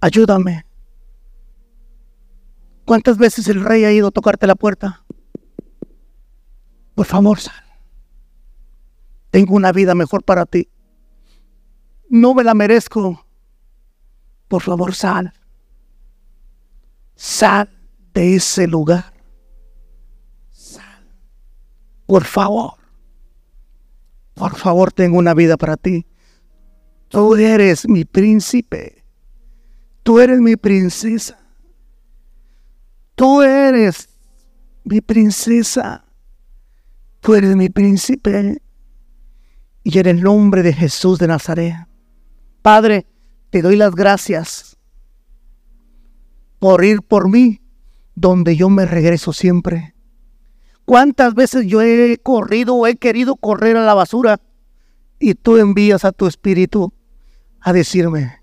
Ayúdame ¿Cuántas veces el rey ha ido a tocarte la puerta? Por favor, sal. tengo una vida mejor para ti. No me la merezco. Por favor, sal. Sal de ese lugar. Sal. Por favor. Por favor, tengo una vida para ti. Tú eres mi príncipe. Tú eres mi princesa. Tú eres mi princesa. Tú eres mi príncipe. Y en el nombre de Jesús de Nazaret, Padre, te doy las gracias por ir por mí donde yo me regreso siempre. ¿Cuántas veces yo he corrido o he querido correr a la basura y tú envías a tu espíritu a decirme,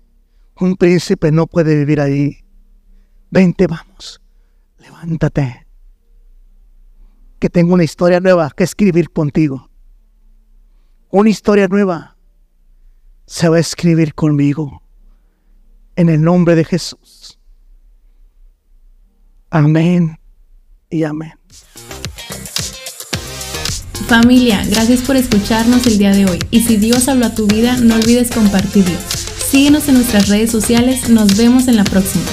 un príncipe no puede vivir ahí. Vente, vamos, levántate, que tengo una historia nueva que escribir contigo. Una historia nueva se va a escribir conmigo. En el nombre de Jesús. Amén y amén. Familia, gracias por escucharnos el día de hoy. Y si Dios habló a tu vida, no olvides compartirlo. Síguenos en nuestras redes sociales. Nos vemos en la próxima.